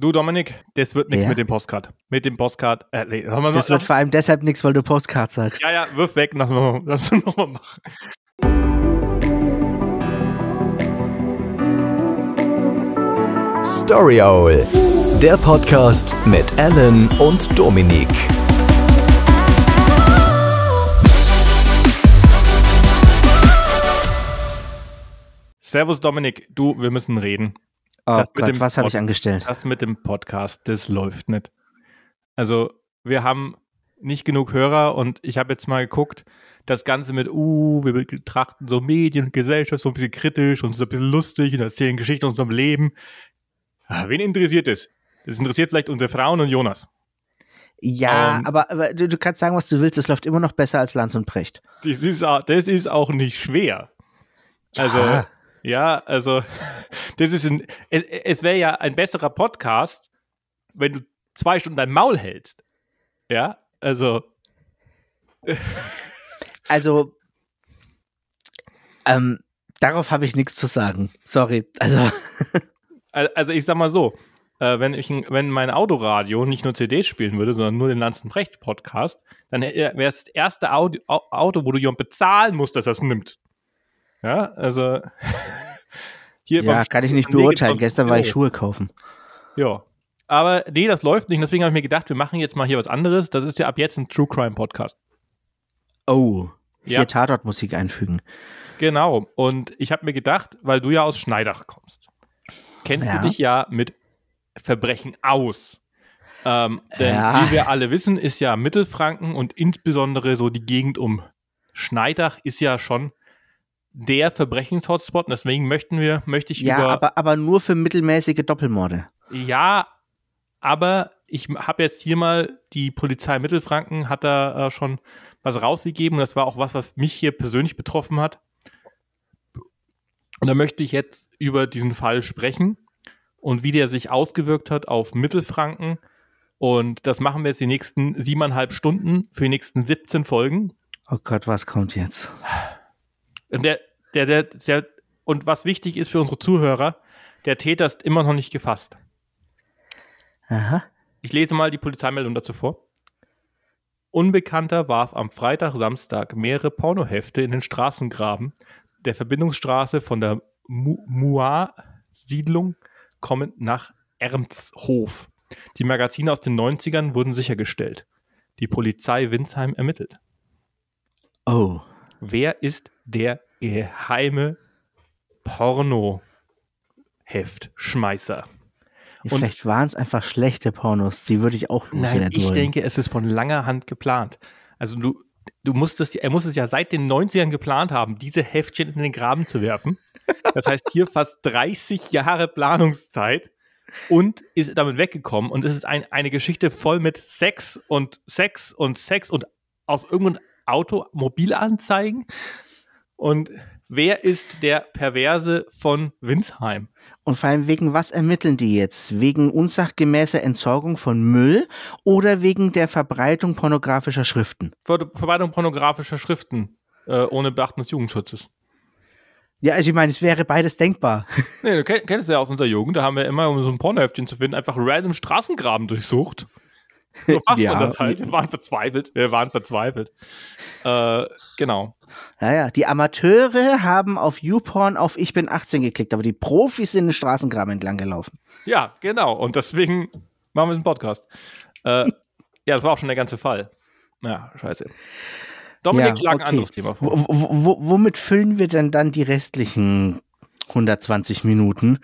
Du, Dominik, das wird nichts Ja? mit dem Postcard. Mit dem Postcard. Äh, nee, Das noch- wird vor allem deshalb nichts, weil du Postcard sagst. ja, ja, wirf weg, lass mal, lass uns nochmal machen. Story Owl, der Podcast mit Alan und Dominik. Servus, Dominik. Du, wir müssen reden. Oh Das mit Gott, dem was habe ich angestellt? Das mit dem Podcast, das läuft nicht. Also, wir haben nicht genug Hörer und ich habe jetzt mal geguckt, das Ganze mit, uh, wir betrachten so Medien und Gesellschaft so ein bisschen kritisch und so ein bisschen lustig und erzählen Geschichten aus unserem Leben. Ah, Wen interessiert das? Das interessiert vielleicht unsere Frauen und Jonas. Ja, ähm, aber, aber du, du kannst sagen, was du willst. Es läuft immer noch besser als Lanz und Precht. Das ist, das ist auch nicht schwer. Also, Ja. also, das ist ein, es, es wäre ja ein besserer Podcast, wenn du zwei Stunden dein Maul hältst. Ja, also, Also, ähm, darauf habe ich nichts zu sagen. Sorry. Also, al- also ich sag mal so, äh, wenn, ich, wenn mein Autoradio nicht nur CDs spielen würde, sondern nur den Lanz und Brecht Podcast, dann wäre es das erste Audio, Au- Auto, wo du jemand bezahlen musst, dass das nimmt. Ja, also, hier ja, kann ich nicht beurteilen. Gestern war ich. Schuhe kaufen. Ja. Aber nee, das läuft nicht. Deswegen habe ich mir gedacht, wir machen jetzt mal hier was anderes. Das ist ja ab jetzt ein True Crime Podcast. Oh, hier Ja. Tatortmusik einfügen. Genau. Und ich habe mir gedacht, weil du ja aus Schneidach kommst, kennst Ja. du dich ja mit Verbrechen aus. Ähm, denn Ja. wie wir alle wissen, ist ja Mittelfranken und insbesondere so die Gegend um Schneidach ist ja schon der Verbrechenshotspot. Und deswegen möchten wir, möchte ich Ja, über aber, aber nur für mittelmäßige Doppelmorde. Ja, aber ich habe jetzt hier mal, die Polizei Mittelfranken hat da äh, schon was rausgegeben. Das war auch was, was mich hier persönlich betroffen hat. Und da möchte ich jetzt über diesen Fall sprechen und wie der sich ausgewirkt hat auf Mittelfranken. Und das machen wir jetzt die nächsten siebeneinhalb Stunden für die nächsten 17 Folgen. Oh Gott, was kommt jetzt? Und der, der, der, der, und was wichtig ist für unsere Zuhörer, der Täter ist immer noch nicht gefasst. Aha. Ich lese mal die Polizeimeldung dazu vor. Unbekannter warf am Freitag, Samstag mehrere Pornohefte in den Straßengraben der Verbindungsstraße von der Mu Muar-Siedlung kommend nach Ermshof. Die Magazine aus den 90ern wurden sichergestellt. Die Polizei Winsheim ermittelt. Oh. Wer ist der geheime Porno-Heftschmeißer? Und- Vielleicht waren es einfach schlechte Pornos. Die würde ich auch Nein, loswerden ich wollen. denke, es ist von langer Hand geplant. Also du, du musstest, er muss es ja seit den 90ern geplant haben, diese Heftchen in den Graben zu werfen. Das heißt, hier fast 30 Jahre Planungszeit und ist damit weggekommen. Und es ist ein, eine Geschichte voll mit Sex und Sex und Sex und aus irgendeinem Automobilanzeigen. Und wer ist der Perverse von Winsheim? Und vor allem wegen was ermitteln die jetzt? Wegen unsachgemäßer Entsorgung von Müll oder wegen der Verbreitung pornografischer Schriften? Ver Verbreitung pornografischer Schriften äh, ohne Beachten des Jugendschutzes. Ja, also ich meine, es wäre beides denkbar. Nee, du kenn- kennst ja aus unserer Jugend, da haben wir immer, um so ein Pornoheftchen zu finden, einfach random Straßengraben durchsucht. So macht Ja. man das halt. Wir waren verzweifelt. Wir waren verzweifelt. Äh, genau. Ja, ja. Die Amateure haben auf YouPorn auf Ich bin 18 geklickt, aber die Profis sind den Straßengraben entlang gelaufen. Ja, genau. Und deswegen machen wir diesen Podcast. Äh, ja, das war auch schon der ganze Fall. Ja, scheiße. Dominik Ja, schlag ein anderes Thema vor. Wo, wo, wo, womit füllen wir denn dann die restlichen 120 Minuten,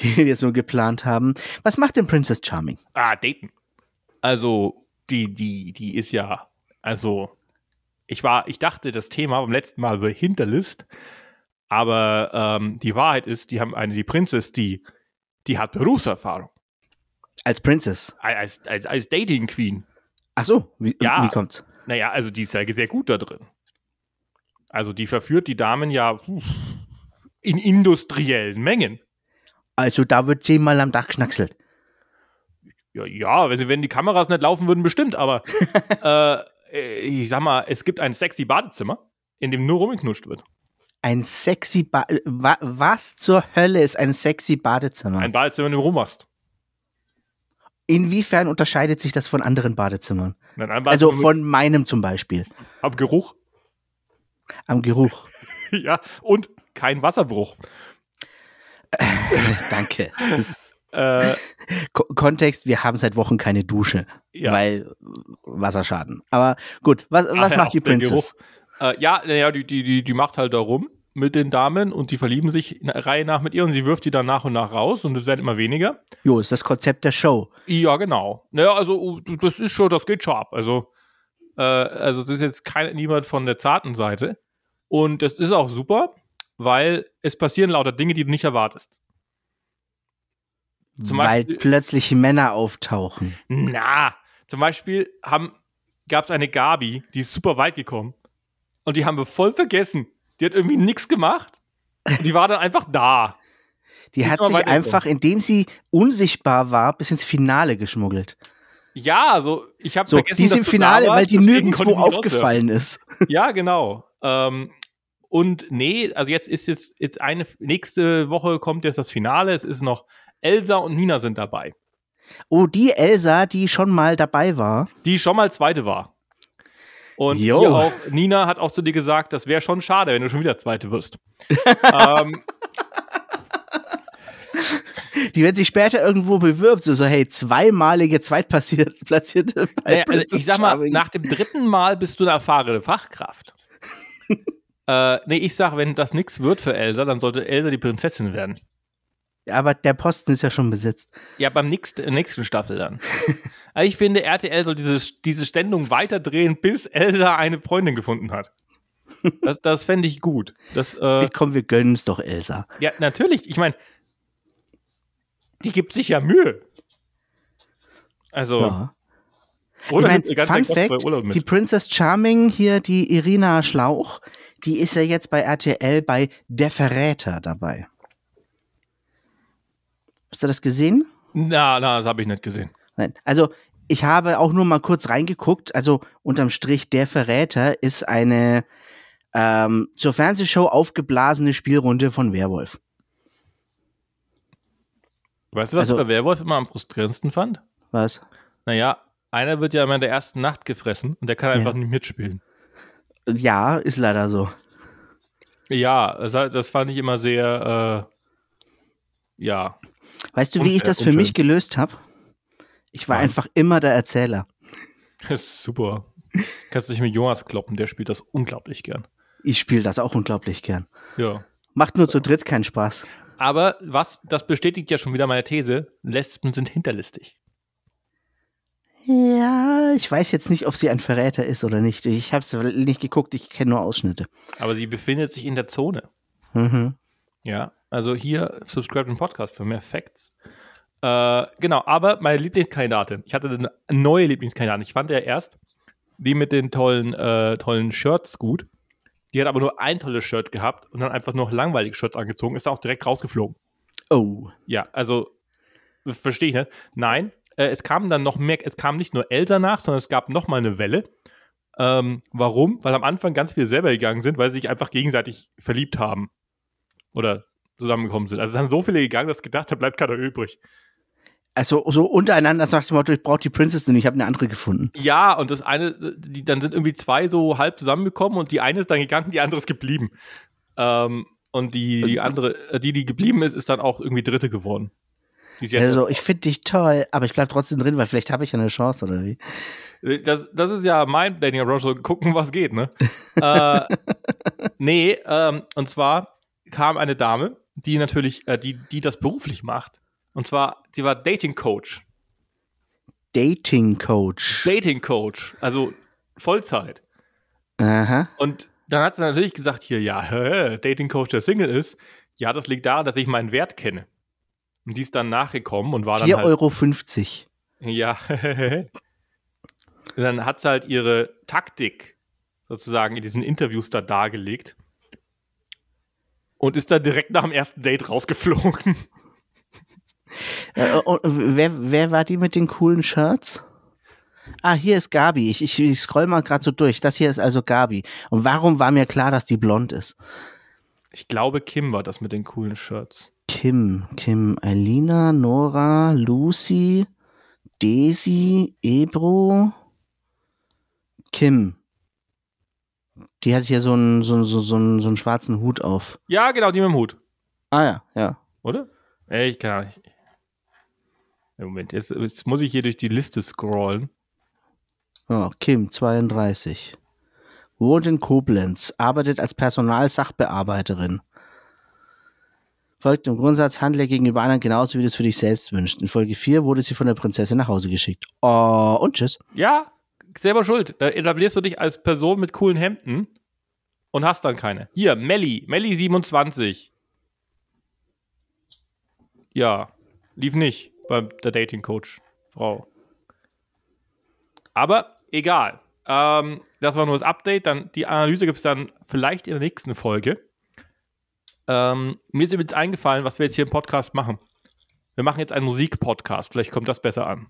die wir so geplant haben? Was macht denn Princess Charming? Ah, daten. Also, die, die, die ist ja, also, ich war, ich dachte, das Thema beim letzten Mal wäre Hinterlist, aber ähm, die Wahrheit ist, die haben eine, die Princess, die, die hat Berufserfahrung. Als Princess. Als, als, als Dating Queen. Ach so, wie, Ja. wie kommt's? Naja, also die ist ja sehr gut da drin. Also die verführt die Damen ja uff, in industriellen Mengen. Also da wird zehnmal am Tag geschnackselt. Ja, ja wenn, sie, wenn die Kameras nicht laufen würden, bestimmt, aber äh, ich sag mal, es gibt ein sexy Badezimmer, in dem nur rumgeknuscht wird. Ein sexy ba wa Was zur Hölle ist ein sexy Badezimmer? Ein Badezimmer, in dem du rummachst. Inwiefern unterscheidet sich das von anderen Badezimmern? Nein, was- Also von meinem zum Beispiel. am Geruch. Am Geruch. ja, und kein Wasserbruch. Danke. Äh, Ko Kontext, wir haben seit Wochen keine Dusche, ja. weil Wasserschaden. Aber gut, was, Ach was ja, macht die Princess? Äh, ja, naja, die, die, die, die macht halt da rum mit den Damen und die verlieben sich Reihe nach mit ihr und sie wirft die dann nach und nach raus und es werden immer weniger. Jo, ist das Konzept der Show. Ja, genau. Naja, also uh, das ist schon, das geht schon ab. Also, äh, also das ist jetzt kein, niemand von der zarten Seite. Und das ist auch super, weil es passieren lauter Dinge, die du nicht erwartest. Zum weil Beispiel- plötzlich Männer auftauchen. Na, zum Beispiel gab es eine Gabi, die ist super weit gekommen. Und die haben wir voll vergessen. Die hat irgendwie nichts gemacht. Und die war dann einfach da. Die Muss hat sich einfach, indem sie unsichtbar war, bis ins Finale geschmuggelt. Ja, also ich habe So, vergessen, die ist im Finale, warst, weil die nirgendwo aufgefallen ist. Ja, genau. Ähm, und nee, also jetzt ist jetzt, jetzt eine, nächste Woche kommt jetzt das Finale. Es ist noch Elsa und Nina sind dabei. Oh, die Elsa, die schon mal dabei war. Die schon mal zweite war. Und auch, Nina hat auch zu dir gesagt, das wäre schon schade, wenn du schon wieder zweite wirst. ähm, Die, wenn sich später irgendwo bewirbt, so, so hey, zweimalige Zweitplatzierte bei Naja, also ich sag mal, Charming. nach dem dritten Mal bist du eine erfahrene Fachkraft. äh, nee, ich sag, wenn das nichts wird für Elsa, dann sollte Elsa die Prinzessin werden. Aber der Posten ist ja schon besetzt. Ja, beim nächsten, nächsten Staffel dann. Aber ich finde, RTL soll diese, diese Sendung weiterdrehen, bis Elsa eine Freundin gefunden hat. Das, das fände ich gut. Das, äh, Ich komm, wir gönnen es doch Elsa. ja, natürlich. Ich meine, die gibt sich ja Mühe. Also, Ja. oder ich ganz Fun Fact, die Princess Charming hier, die Irina Schlauch, die ist ja jetzt bei RTL bei Der Verräter dabei. Hast du das gesehen? Na, na, das habe ich nicht gesehen. Nein. Also, ich habe auch nur mal kurz reingeguckt. Also, unterm Strich, Der Verräter ist eine ähm, zur Fernsehshow aufgeblasene Spielrunde von Werwolf. Weißt du, was Also- ich bei Werwolf immer am frustrierendsten fand? Was? Naja, einer wird ja immer in der ersten Nacht gefressen und der kann einfach Ja. nicht mitspielen. Ja, ist leider so. Ja, das, das fand ich immer sehr, äh, ja. Weißt du, wie ich das für mich gelöst habe? Ich war Nein. einfach immer der Erzähler. Das ist super. Kannst dich mit Jonas kloppen, der spielt das unglaublich gern. Ich spiele das auch unglaublich gern. Ja. Macht nur zu dritt keinen Spaß. Aber was, das bestätigt ja schon wieder meine These, Lesben sind hinterlistig. Ja, ich weiß jetzt nicht, ob sie ein Verräter ist oder nicht. Ich habe es nicht geguckt, ich kenne nur Ausschnitte. Aber sie befindet sich in der Zone. Mhm. Ja, also hier subscribe den Podcast für mehr Facts. Äh, genau, aber meine Lieblingskandidatin. Ich hatte eine neue Lieblingskandidatin. Ich fand ja erst die mit den tollen, äh, tollen Shirts gut. Die hat aber nur ein tolles Shirt gehabt und dann einfach nur langweilige Shirts angezogen, ist dann auch direkt rausgeflogen. Oh. Ja, also verstehe ich, ne? Nein, äh, es kam dann noch mehr, es kam nicht nur Elsa nach, sondern es gab noch mal eine Welle. Ähm, warum? Weil am Anfang ganz viele selber gegangen sind, weil sie sich einfach gegenseitig verliebt haben. Oder zusammengekommen sind. Also es sind so viele gegangen, dass ich gedacht habe, bleibt keiner übrig. Also so untereinander sagt dem Motto, ich brauche die Princess und ich habe eine andere gefunden. Ja, und das eine, die, dann sind irgendwie zwei so halb zusammengekommen und die eine ist dann gegangen, die andere ist geblieben. Ähm, und die, die andere, äh, die, die geblieben ist, ist dann auch irgendwie Dritte geworden. Also ich finde dich toll, aber ich bleib trotzdem drin, weil vielleicht habe ich ja eine Chance oder wie. Das, das ist ja mein Dating Approach, so gucken, was geht, ne? äh, nee, ähm, und zwar kam eine Dame, die natürlich, äh, die, die das beruflich macht. Und zwar, die war Dating Coach. Dating Coach. Dating Coach, also Vollzeit. Aha. Und dann hat sie natürlich gesagt, hier, ja, hä, Dating Coach, der Single ist. Ja, das liegt daran, dass ich meinen Wert kenne. Und die ist dann nachgekommen und war dann 4,50 halt, Euro. Ja. Und dann hat sie halt ihre Taktik sozusagen in diesen Interviews da dargelegt. Und ist dann direkt nach dem ersten Date rausgeflogen. Äh, und wer, wer war die mit den coolen Shirts? Ah, hier ist Gabi. Ich, ich, ich scroll mal gerade so durch. Das hier ist also Gabi. Und warum war mir klar, dass die blond ist? Ich glaube, Kim war das mit den coolen Shirts. Kim, Kim, Alina, Nora, Lucy, Daisy, Ebro, Kim. Die hat hier so einen, so, so, so, einen, so einen schwarzen Hut auf. Ja, genau, die mit dem Hut. Ah ja, ja. Oder? Ey, ich kann nicht. Moment, jetzt, jetzt muss ich hier durch die Liste scrollen. Ja, Kim, 32. Wohnt in Koblenz, arbeitet als Personalsachbearbeiterin. Folgt im Grundsatz, handle gegenüber anderen genauso, wie du es für dich selbst wünschst. In Folge 4 wurde sie von der Prinzessin nach Hause geschickt. Oh, und tschüss. Ja, selber schuld. Da etablierst du dich als Person mit coolen Hemden und hast dann keine. Hier, Melli, Melli 27. Ja, lief nicht bei der Dating Coach Frau. Aber egal. Ähm, das war nur das Update. Dann die Analyse gibt es dann vielleicht in der nächsten Folge. Ähm, mir ist übrigens eingefallen, was wir jetzt hier im Podcast machen. Wir machen jetzt einen Musikpodcast. Vielleicht kommt das besser an.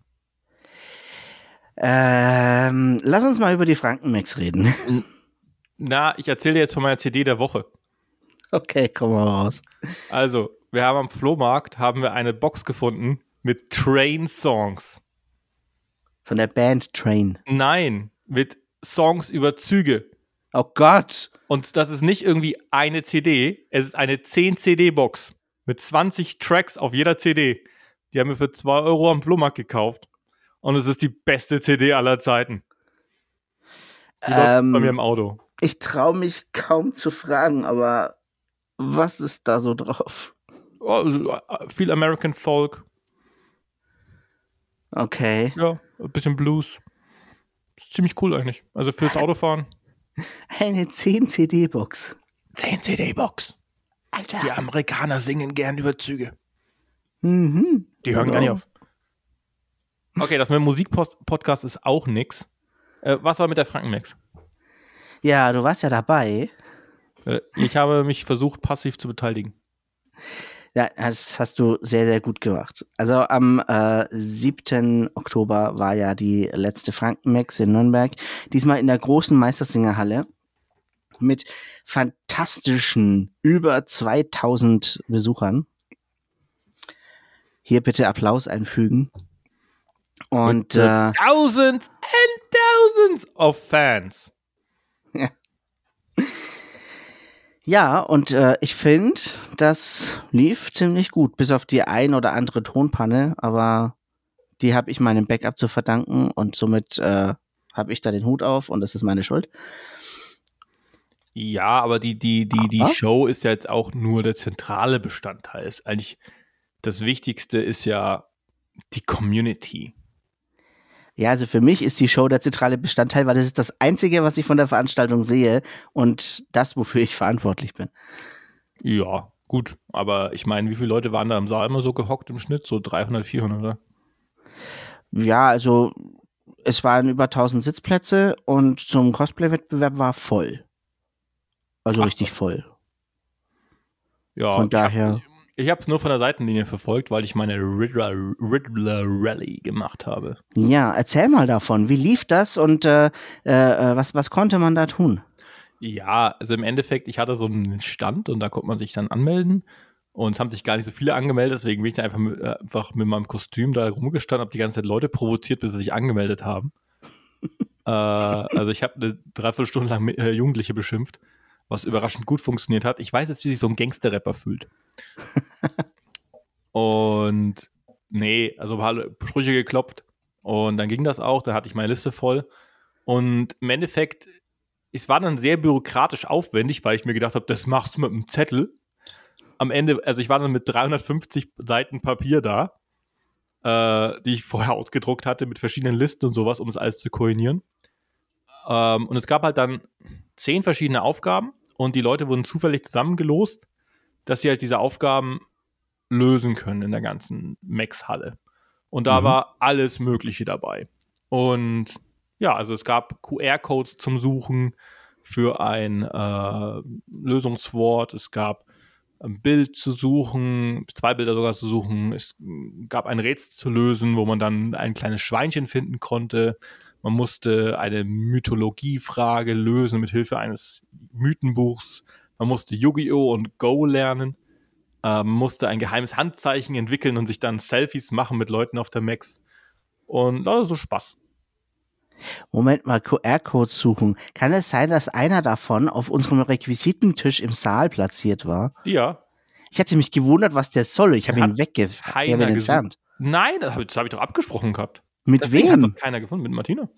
Ähm, lass uns mal über die Frankenmax reden. Na, ich erzähle dir jetzt von meiner CD der Woche. Okay, komm mal raus. Also, wir haben am Flohmarkt haben wir eine Box gefunden mit Train-Songs. Von der Band Train. Nein, mit Songs über Züge. Oh Gott. Und das ist nicht irgendwie eine CD, es ist eine 10-CD-Box mit 20 Tracks auf jeder CD. Die haben wir für 2 Euro am Flohmarkt gekauft. Und es ist die beste CD aller Zeiten. Die Ähm, bei mir im Auto. Ich traue mich kaum zu fragen, aber was ist da so drauf? Oh, viel American Folk, Okay. ja, ein bisschen Blues. Ist ziemlich cool eigentlich. Also fürs Autofahren. Eine 10-CD-Box. 10 CD-Box. Alter. Die Amerikaner singen gern über Züge. Mhm. Die hören Ja. gar nicht auf. Okay, das mit dem Musikpodcast ist auch nix. Äh, was war mit der Frankenmax? Ja, du warst ja dabei. Äh, ich habe mich versucht, passiv zu beteiligen. Ja, das hast du sehr, sehr gut gemacht. Also am äh, 7. Oktober war ja die letzte Frankenmax in Nürnberg. Diesmal in der großen Meistersingerhalle mit fantastischen über 2000 Besuchern. Hier bitte Applaus einfügen. Und äh, Thousands and thousands of Fans. Ja, und äh, ich finde, das lief ziemlich gut, bis auf die ein oder andere Tonpanne, aber die habe ich meinem Backup zu verdanken und somit äh, habe ich da den Hut auf und das ist meine Schuld. Ja, aber die, die, die, die Aber? Show ist ja jetzt auch nur der zentrale Bestandteil. Ist eigentlich das Wichtigste ist ja die Community. Ja, also für mich ist die Show der zentrale Bestandteil, weil das ist das Einzige, was ich von der Veranstaltung sehe und das, wofür ich verantwortlich bin. Ja, gut. Aber ich meine, wie viele Leute waren da im Saal immer so gehockt im Schnitt? So 300, 400, oder? Ja, also es waren über 1000 Sitzplätze und zum Cosplay-Wettbewerb war voll. Also Ach richtig voll. Ja, Von ich hab- daher- Ich habe es nur von der Seitenlinie verfolgt, weil ich meine Riddler, Riddler Rally gemacht habe. Ja, erzähl mal davon. Wie lief das und äh, äh, äh, was, was konnte man da tun? Ja, also im Endeffekt, ich hatte so einen Stand und da konnte man sich dann anmelden. Und es haben sich gar nicht so viele angemeldet, deswegen bin ich da einfach mit, äh, einfach mit meinem Kostüm da rumgestanden, habe die ganze Zeit Leute provoziert, bis sie sich angemeldet haben. äh, also ich habe eine Dreiviertelstunde lang äh, Jugendliche beschimpft, was überraschend gut funktioniert hat. Ich weiß jetzt, wie sich so ein Gangster-Rapper fühlt. und nee, also ein paar Sprüche geklopft und dann ging das auch, dann hatte ich meine Liste voll. Und im Endeffekt, es war dann sehr bürokratisch aufwendig, weil ich mir gedacht habe, das machst du mit einem Zettel. Am Ende, also ich war dann mit 350 Seiten Papier da, äh, die ich vorher ausgedruckt hatte mit verschiedenen Listen und sowas, um das alles zu koordinieren. Ähm, und es gab halt dann zehn verschiedene Aufgaben und die Leute wurden zufällig zusammengelost, dass sie halt diese Aufgaben lösen können in der ganzen Max-Halle. Und da Mhm. war alles Mögliche dabei. Und ja, also es gab QR-Codes zum Suchen für ein äh, Lösungswort. Es gab ein Bild zu suchen, zwei Bilder sogar zu suchen. Es gab ein Rätsel zu lösen, wo man dann ein kleines Schweinchen finden konnte. Man musste eine Mythologiefrage lösen mit Hilfe eines Mythenbuchs. Man musste Yu-Gi-Oh! und Go lernen. Äh, man musste ein geheimes Handzeichen entwickeln und sich dann Selfies machen mit Leuten auf der Max. Und das ist so Spaß. Moment mal, QR-Codes suchen. Kann es sein, dass einer davon auf unserem Requisitentisch im Saal platziert war? Ja. Ich hatte mich gewundert, was der soll. Ich habe ihn wegge ich hab keiner ihn gesucht. entfernt. Nein, das habe hab ich doch abgesprochen gehabt. Mit Deswegen hat wem? das keiner gefunden, mit Martina.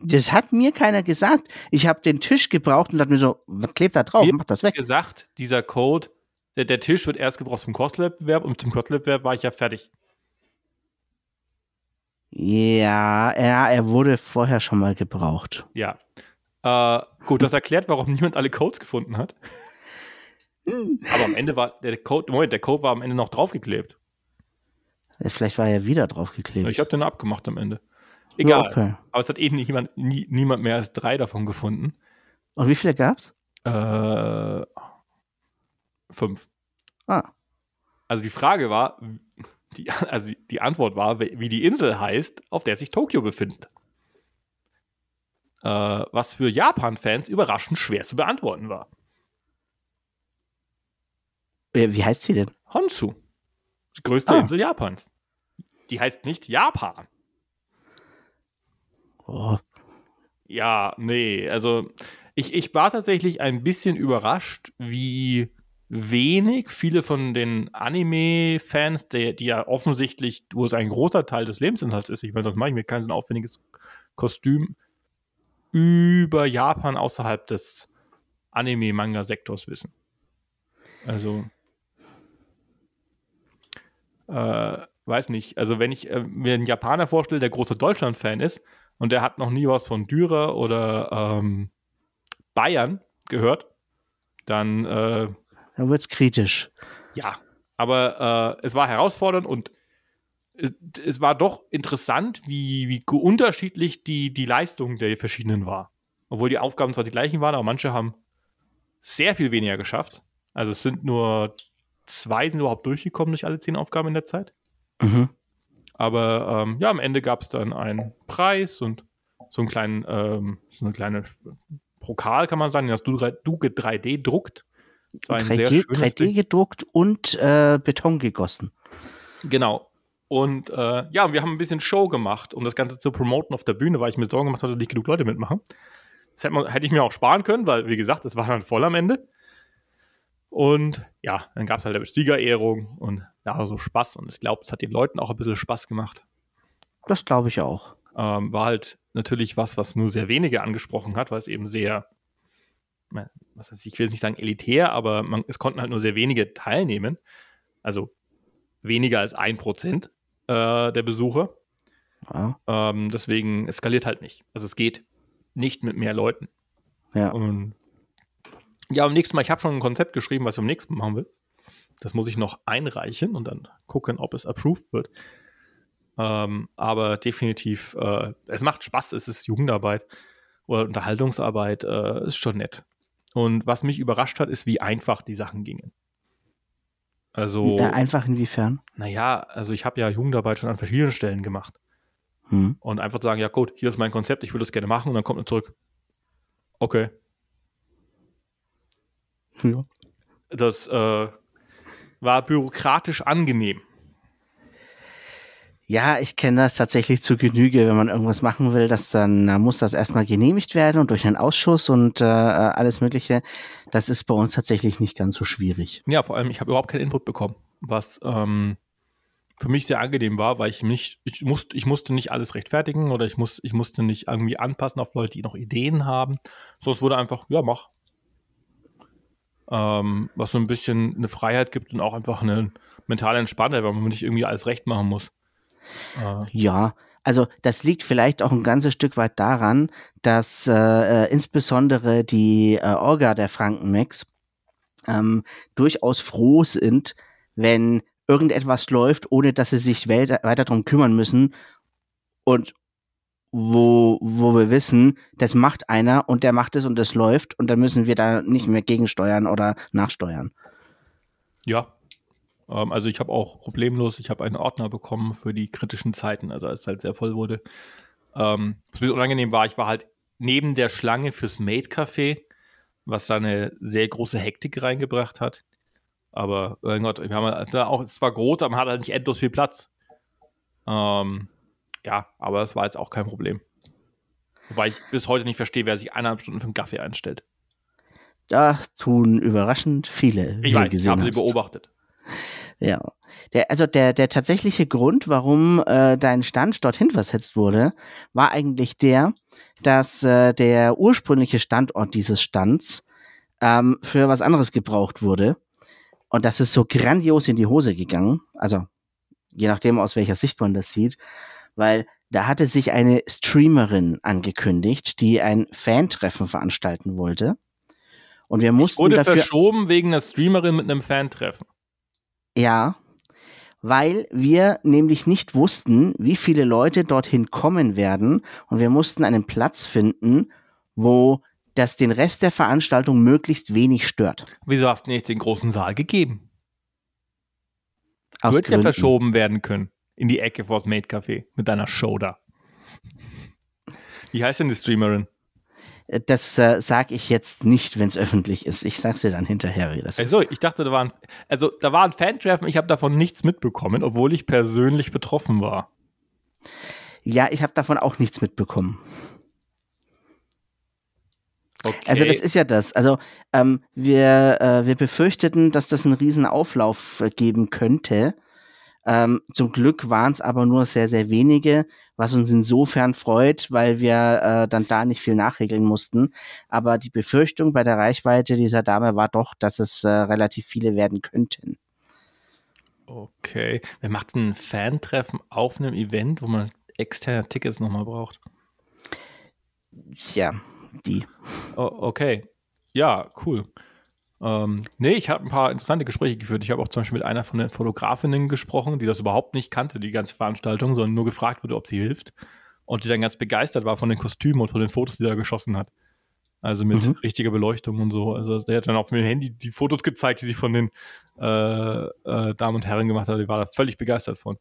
Das hat mir keiner gesagt. Ich habe den Tisch gebraucht und dachte mir so, was klebt da drauf? Mach das weg. gesagt, dieser Code, der, der Tisch wird erst gebraucht zum Kostwettbewerb und zum Kostwettbewerb war ich ja fertig. Ja, er, er wurde vorher schon mal gebraucht. Ja. Äh, gut, das erklärt, warum niemand alle Codes gefunden hat. Aber am Ende war der Code, Moment, der Code war am Ende noch draufgeklebt. Vielleicht war er wieder draufgeklebt. Ich habe den abgemacht am Ende. Egal. Ja, okay. Aber es hat eben niemand, nie, niemand mehr als drei davon gefunden. Und wie viele gab's? Äh, fünf. Ah, Also die Frage war, die, also die Antwort war, wie die Insel heißt, auf der sich Tokio befindet. Äh, was für Japan-Fans überraschend schwer zu beantworten war. Äh, wie heißt sie denn? Honshu. Die größte Ah. Insel Japans. Die heißt nicht Japan. Oh, Ja, nee, also ich, ich war tatsächlich ein bisschen überrascht, wie wenig viele von den Anime-Fans, die ja offensichtlich, wo es ein großer Teil des Lebensinhalts ist, ich meine, sonst mache ich mir kein so ein aufwendiges Kostüm, über Japan außerhalb des Anime-Manga-Sektors wissen. Also, äh, weiß nicht, also wenn ich äh, mir einen Japaner vorstelle, der großer Deutschland-Fan ist, und der hat noch nie was von Dürer oder ähm, Bayern gehört, dann äh, da wird's kritisch. ja. Aber äh, es war herausfordernd und es, es war doch interessant, wie, wie unterschiedlich die, die Leistung der verschiedenen war. Obwohl die Aufgaben zwar die gleichen waren, aber manche haben sehr viel weniger geschafft. Also es sind nur zwei sind überhaupt durchgekommen durch alle zehn Aufgaben in der Zeit. Mhm. Aber ähm, ja, am Ende gab es dann einen Preis und so einen kleinen, ähm, so eine kleine Pokal, kann man sagen, den hast du, du 3D druckt. Das war ein sehr 3D, schönes 3D Ding. gedruckt und äh, Beton gegossen. Genau. Und äh, ja, wir haben ein bisschen Show gemacht, um das Ganze zu promoten auf der Bühne, weil ich mir Sorgen gemacht hatte, dass nicht genug Leute mitmachen. Das hätte, man, hätte ich mir auch sparen können, weil, wie gesagt, es war dann voll am Ende. Und ja, dann gab es halt eine Siegerehrung und ja, so Spaß. Und ich glaube, es hat den Leuten auch ein bisschen Spaß gemacht. Das glaube ich auch. ähm, war halt natürlich was, was nur sehr wenige angesprochen hat, weil es eben sehr, was weiß ich, will jetzt nicht sagen elitär, aber man, es konnten halt nur sehr wenige teilnehmen. Also weniger als ein Prozent äh, der Besucher. Ja. Ähm, deswegen es skaliert halt nicht. Also es geht nicht mit mehr Leuten. ja. Und ja, am nächsten Mal, ich habe schon ein Konzept geschrieben, was ich am nächsten Mal machen will. Das muss ich noch einreichen und dann gucken, ob es approved wird. Ähm, aber definitiv, äh, es macht Spaß, es ist Jugendarbeit oder Unterhaltungsarbeit, äh, ist schon nett. Und was mich überrascht hat, ist, wie einfach die Sachen gingen. Also, Äh, einfach inwiefern? naja, also ich habe ja Jugendarbeit schon an verschiedenen Stellen gemacht. Hm. Und einfach sagen, ja gut, hier ist mein Konzept, ich will das gerne machen und dann kommt er zurück. Okay. Ja. Das äh, war bürokratisch angenehm. Ja, ich kenne das tatsächlich zu Genüge, wenn man irgendwas machen will, dass dann äh, muss das erstmal genehmigt werden und durch einen Ausschuss und äh, alles Mögliche. Das ist bei uns tatsächlich nicht ganz so schwierig. Ja, vor allem, ich habe überhaupt keinen Input bekommen, was ähm, für mich sehr angenehm war, weil ich nicht, ich musste, ich musste nicht alles rechtfertigen oder ich, muss, ich musste nicht irgendwie anpassen auf Leute, die noch Ideen haben. So, es wurde einfach, ja, mach. Ähm, was so ein bisschen eine Freiheit gibt und auch einfach eine mentale Entspannung, weil man nicht irgendwie alles recht machen muss. Äh, Ja, also das liegt vielleicht auch ein ganzes Stück weit daran, dass äh, insbesondere die äh, Orga der Frankenmax ähm, durchaus froh sind, wenn irgendetwas läuft, ohne dass sie sich weiter darum kümmern müssen und wo, wo wir wissen, das macht einer und der macht es und das läuft und dann müssen wir da nicht mehr gegensteuern oder nachsteuern. Ja. Ähm, also ich habe auch problemlos, ich habe einen Ordner bekommen für die kritischen Zeiten, also als es halt sehr voll wurde. Ähm, was bisschen unangenehm war, ich war halt neben der Schlange fürs Maid-Café, was da eine sehr große Hektik reingebracht hat. Aber, oh Gott, wir haben halt auch, es war groß, aber man hat halt nicht endlos viel Platz. Ähm, ja, aber das war jetzt auch kein Problem. Wobei ich bis heute nicht verstehe, wer sich eineinhalb Stunden für einen Kaffee einstellt. Da tun überraschend viele. wie Ich weiß, ich habe sie beobachtet. Ja. Der, also der, der tatsächliche Grund, warum äh, dein Stand dorthin versetzt wurde, war eigentlich der, dass äh, der ursprüngliche Standort dieses Stands ähm, für was anderes gebraucht wurde. Und das ist so grandios in die Hose gegangen. Also, je nachdem, aus welcher Sicht man das sieht. Weil da hatte sich eine Streamerin angekündigt, die ein Fantreffen veranstalten wollte. Und wir Ich mussten wurde dafür verschoben wegen einer Streamerin mit einem Fan-Treffen. Ja, weil wir nämlich nicht wussten, wie viele Leute dorthin kommen werden und wir mussten einen Platz finden, wo das den Rest der Veranstaltung möglichst wenig stört. Wieso hast du nicht den großen Saal gegeben? Aus Wird ja verschoben werden können. In die Ecke vors Made Café mit deiner Show da. Wie heißt denn die Streamerin? Das äh, sage ich jetzt nicht, wenn es öffentlich ist. Ich sag's dir dann hinterher, wie das ist. Also, ich dachte, da war ein, also, da war ein Fan-Treffen, ich habe davon nichts mitbekommen, obwohl ich persönlich betroffen war. Ja, ich habe davon auch nichts mitbekommen. Okay. Also das ist ja das. Also ähm, wir, äh, wir befürchteten, dass das einen riesen Auflauf äh, geben könnte. Ähm, zum Glück waren es aber nur sehr, sehr wenige, was uns insofern freut, weil wir äh, dann da nicht viel nachregeln mussten. Aber die Befürchtung bei der Reichweite dieser Dame war doch, dass es äh, relativ viele werden könnten. Okay. Wer macht ein Fan-Treffen auf einem Event, wo man externe Tickets nochmal braucht? Ja, die. Oh, okay. Ja, cool. Ähm, nee, ich habe ein paar interessante Gespräche geführt. Ich habe auch zum Beispiel mit einer von den Fotografinnen gesprochen, die das überhaupt nicht kannte, die ganze Veranstaltung, sondern nur gefragt wurde, ob sie hilft. Und die dann ganz begeistert war von den Kostümen und von den Fotos, die er geschossen hat. Also mit Mhm. richtiger Beleuchtung und so. Also der hat dann auf dem Handy die Fotos gezeigt, die sie von den äh, äh, Damen und Herren gemacht hat. Die war da völlig begeistert von.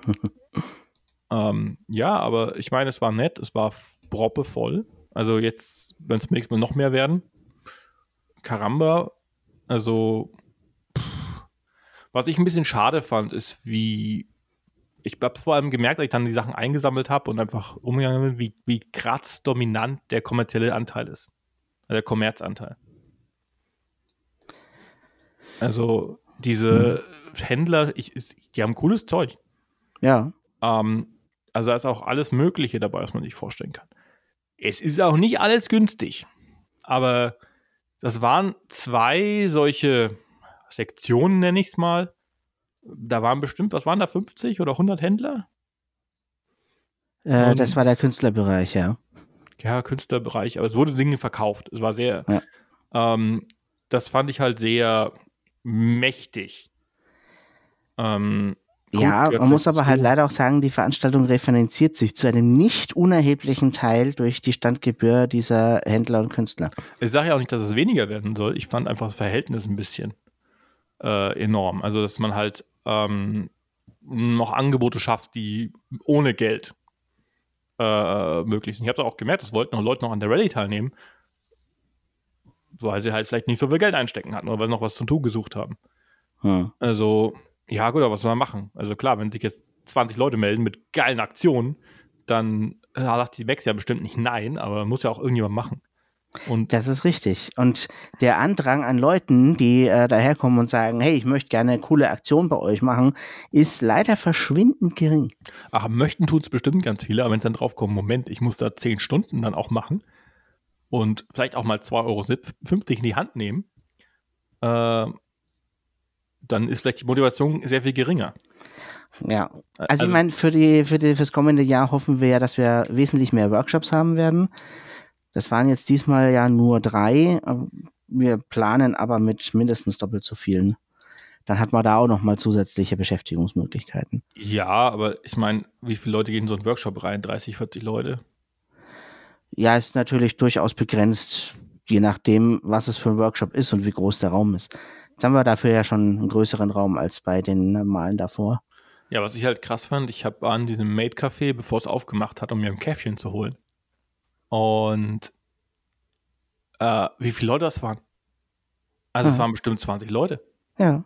ähm, ja, aber ich meine, es war nett, es war proppevoll. Also jetzt, wenn es nächstes Mal noch mehr werden. Karamba, also pff, was ich ein bisschen schade fand, ist, wie ich habe es vor allem gemerkt, als ich dann die Sachen eingesammelt habe und einfach umgegangen bin, wie, wie krass dominant der kommerzielle Anteil ist. Also der Kommerzanteil. Also diese Händler, ich, die haben cooles Zeug. Ja. Ähm, also da ist auch alles Mögliche dabei, was man sich vorstellen kann. Es ist auch nicht alles günstig. Aber das waren zwei solche Sektionen, nenne ich es mal. Da waren bestimmt, was waren da, 50 oder 100 Händler? Äh, Und- das war der Künstlerbereich, ja. Ja, Künstlerbereich, aber es wurde Dinge verkauft. Es war sehr, Ja. ähm, das fand ich halt sehr mächtig. Ähm, Ja, man muss aber halt leider auch sagen, die Veranstaltung refinanziert sich zu einem nicht unerheblichen Teil durch die Standgebühr dieser Händler und Künstler. Ich sage ja auch nicht, dass es weniger werden soll. Ich fand einfach das Verhältnis ein bisschen äh, enorm. Also, dass man halt ähm, noch Angebote schafft, die ohne Geld äh, möglich sind. Ich habe auch gemerkt, es wollten noch Leute noch an der Rallye teilnehmen, weil sie halt vielleicht nicht so viel Geld einstecken hatten oder weil sie noch was zum Tun gesucht haben. Hm. Also, ja, gut, aber was soll man machen? Also klar, wenn sich jetzt 20 Leute melden mit geilen Aktionen, dann äh, sagt die Max ja bestimmt nicht nein, aber muss ja auch irgendjemand machen. Und Das ist richtig. Und der Andrang an Leuten, die äh, daherkommen und sagen, hey, ich möchte gerne eine coole Aktion bei euch machen, ist leider verschwindend gering. ach, möchten tut es bestimmt ganz viele, aber wenn es dann drauf kommt, Moment, ich muss da 10 Stunden dann auch machen und vielleicht auch mal 2,50 Euro in die Hand nehmen, äh, dann ist vielleicht die Motivation sehr viel geringer. Ja. Also, ich meine, für die, für die, fürs kommende Jahr hoffen wir ja, dass wir wesentlich mehr Workshops haben werden. Das waren jetzt diesmal ja nur drei. Wir planen aber mit mindestens doppelt so vielen. Dann hat man da auch nochmal zusätzliche Beschäftigungsmöglichkeiten. Ja, aber ich meine, wie viele Leute gehen in so einen Workshop rein? 30, 40 Leute? Ja, ist natürlich durchaus begrenzt, je nachdem, was es für ein Workshop ist und wie groß der Raum ist. Jetzt haben wir dafür ja schon einen größeren Raum als bei den Malen davor. Ja, was ich halt krass fand, ich habe an diesem Made Café, bevor es aufgemacht hat, um mir ein Käffchen zu holen. Und äh, wie viele Leute das waren? Also es Mhm. waren bestimmt 20 Leute. Ja.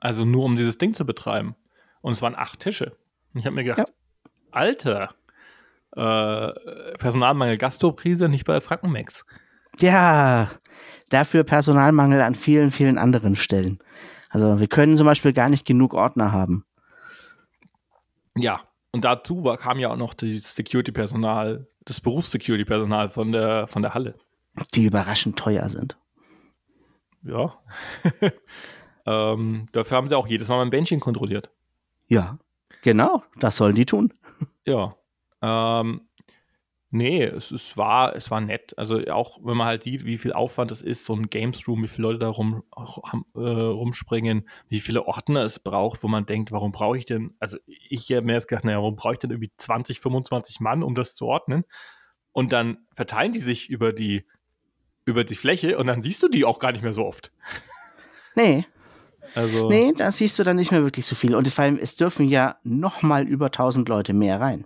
Also nur um dieses Ding zu betreiben. Und es waren acht Tische. Und ich habe mir gedacht, Alter. Äh, Personalmangel, Gastrokrise, nicht bei Frankenmax. Ja, dafür Personalmangel an vielen, vielen anderen Stellen. Also wir können zum Beispiel gar nicht genug Ordner haben. Ja, und dazu war, kam ja auch noch das Security-Personal, das Berufs-Security-Personal von der, von der Halle. Die überraschend teuer sind. Ja. ähm, dafür haben sie auch jedes Mal mein Bändchen kontrolliert. Ja, genau, das sollen die tun. Ja. Ähm, nee, es, es, war, es war nett. Also auch wenn man halt sieht, wie viel Aufwand es ist, so ein Games Room, wie viele Leute da rum, äh, rumspringen, wie viele Ordner es braucht, wo man denkt, warum brauche ich denn, also ich habe mir erst gedacht, naja, warum brauche ich denn irgendwie 20, 25 Mann, um das zu ordnen? Und dann verteilen die sich über die, über die Fläche und dann siehst du die auch gar nicht mehr so oft. Nee. Also, Nee, da siehst du dann nicht mehr wirklich so viel. Und vor allem, es dürfen ja nochmal über 1000 Leute mehr rein.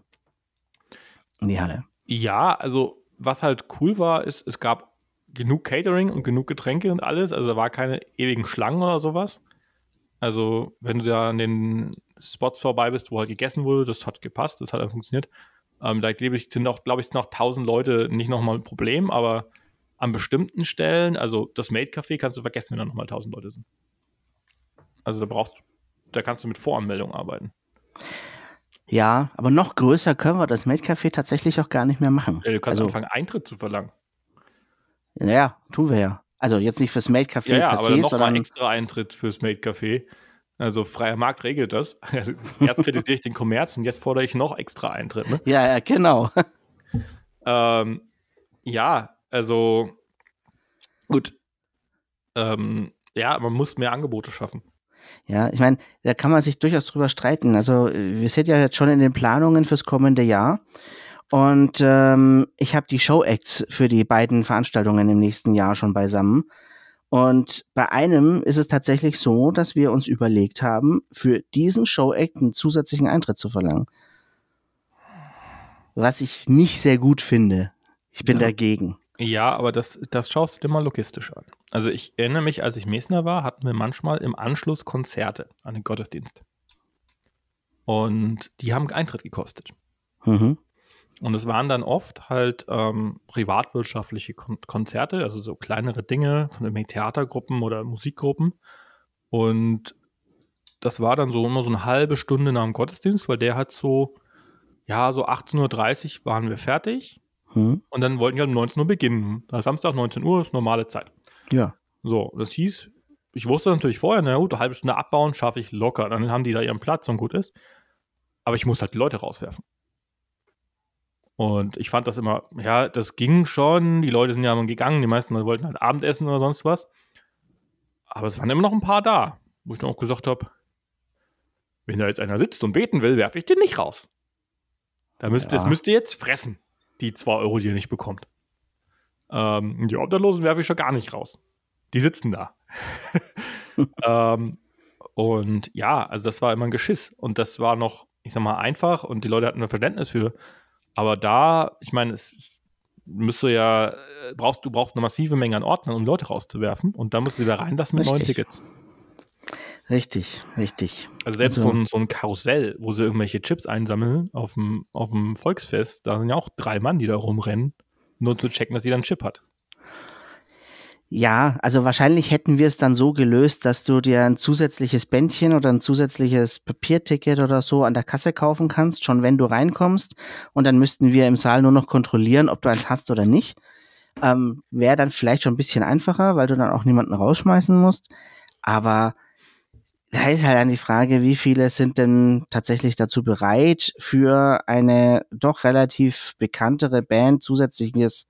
In die Halle. Ja, also was halt cool war, ist, es gab genug Catering und genug Getränke und alles. Also da war keine ewigen Schlangen oder sowas. Also wenn du da an den Spots vorbei bist, wo halt gegessen wurde, das hat gepasst, das hat dann funktioniert. Ähm, da glaub ich, sind auch, glaube ich, noch 1000 Leute nicht nochmal ein Problem, aber an bestimmten Stellen, also das Maid Café kannst du vergessen, wenn da nochmal 1000 Leute sind. Also da brauchst du, da kannst du mit Voranmeldung arbeiten. Ja, aber noch größer können wir das Maid-Café tatsächlich auch gar nicht mehr machen. Ja, du kannst also, anfangen, Eintritt zu verlangen. Ja, tun wir ja. Also jetzt nicht fürs Maid-Café Ja, ja, aber se, nochmal sondern extra Eintritt fürs Maid Café. Also freier Markt regelt das. Erst kritisiere ich den Kommerz und jetzt fordere ich noch extra Eintritt. Ne? ja, ja, genau. Ähm, ja, also gut. Ähm, ja, man muss mehr Angebote schaffen. Ja, ich meine, da kann man sich durchaus drüber streiten. Also wir sind ja jetzt schon in den Planungen fürs kommende Jahr. Und ähm, ich habe die Show-Acts für die beiden Veranstaltungen im nächsten Jahr schon beisammen. Und bei einem ist es tatsächlich so, dass wir uns überlegt haben, für diesen Show-Act einen zusätzlichen Eintritt zu verlangen. Was ich nicht sehr gut finde. Ich bin Ja. dagegen. Ja, aber das, das schaust du dir mal logistisch an. Also ich erinnere mich, als ich Mesner war, hatten wir manchmal im Anschluss Konzerte an den Gottesdienst. Und die haben Eintritt gekostet. Mhm. Und es waren dann oft halt ähm, privatwirtschaftliche Kon Konzerte, also so kleinere Dinge von irgendwelchen Theatergruppen oder Musikgruppen. Und das war dann so immer so eine halbe Stunde nach dem Gottesdienst, weil der hat so, ja, so 18.30 Uhr waren wir fertig. Mhm. Und dann wollten wir um 19 Uhr beginnen. Samstag 19 Uhr ist normale Zeit. Ja. So, das hieß, ich wusste natürlich vorher, na gut, eine halbe Stunde abbauen schaffe ich locker. Dann haben die da ihren Platz und gut ist. Aber ich muss halt die Leute rauswerfen. Und ich fand das immer, ja, das ging schon. Die Leute sind ja mal gegangen. Die meisten wollten halt Abendessen oder sonst was. Aber es waren immer noch ein paar da, wo ich dann auch gesagt habe, wenn da jetzt einer sitzt und beten will, werfe ich den nicht raus. Da müsst, Ja. Das müsst ihr jetzt fressen, die zwei Euro, die ihr nicht bekommt. Ähm, die Obdachlosen werfe ich schon gar nicht raus. Die sitzen da. ähm, und ja, also das war immer ein Geschiss. Und das war noch, ich sag mal, einfach und die Leute hatten ein Verständnis für. Aber da, ich meine, es müsste ja, äh, brauchst, du brauchst eine massive Menge an Ordnern, um Leute rauszuwerfen. Und da musst du wieder reinlassen mit neuen Richtig. Tickets. Richtig, richtig. Also selbst Also- so, ein, so ein Karussell, wo sie irgendwelche Chips einsammeln auf dem, auf dem Volksfest, da sind ja auch drei Mann, die da rumrennen, nur zu checken, dass jeder einen Chip hat. Ja, also wahrscheinlich hätten wir es dann so gelöst, dass du dir ein zusätzliches Bändchen oder ein zusätzliches Papierticket oder so an der Kasse kaufen kannst, schon wenn du reinkommst. Und dann müssten wir im Saal nur noch kontrollieren, ob du eins hast oder nicht. Ähm, Wäre dann vielleicht schon ein bisschen einfacher, weil du dann auch niemanden rausschmeißen musst. Aber da ist halt dann die Frage, wie viele sind denn tatsächlich dazu bereit, für eine doch relativ bekanntere Band zusätzliches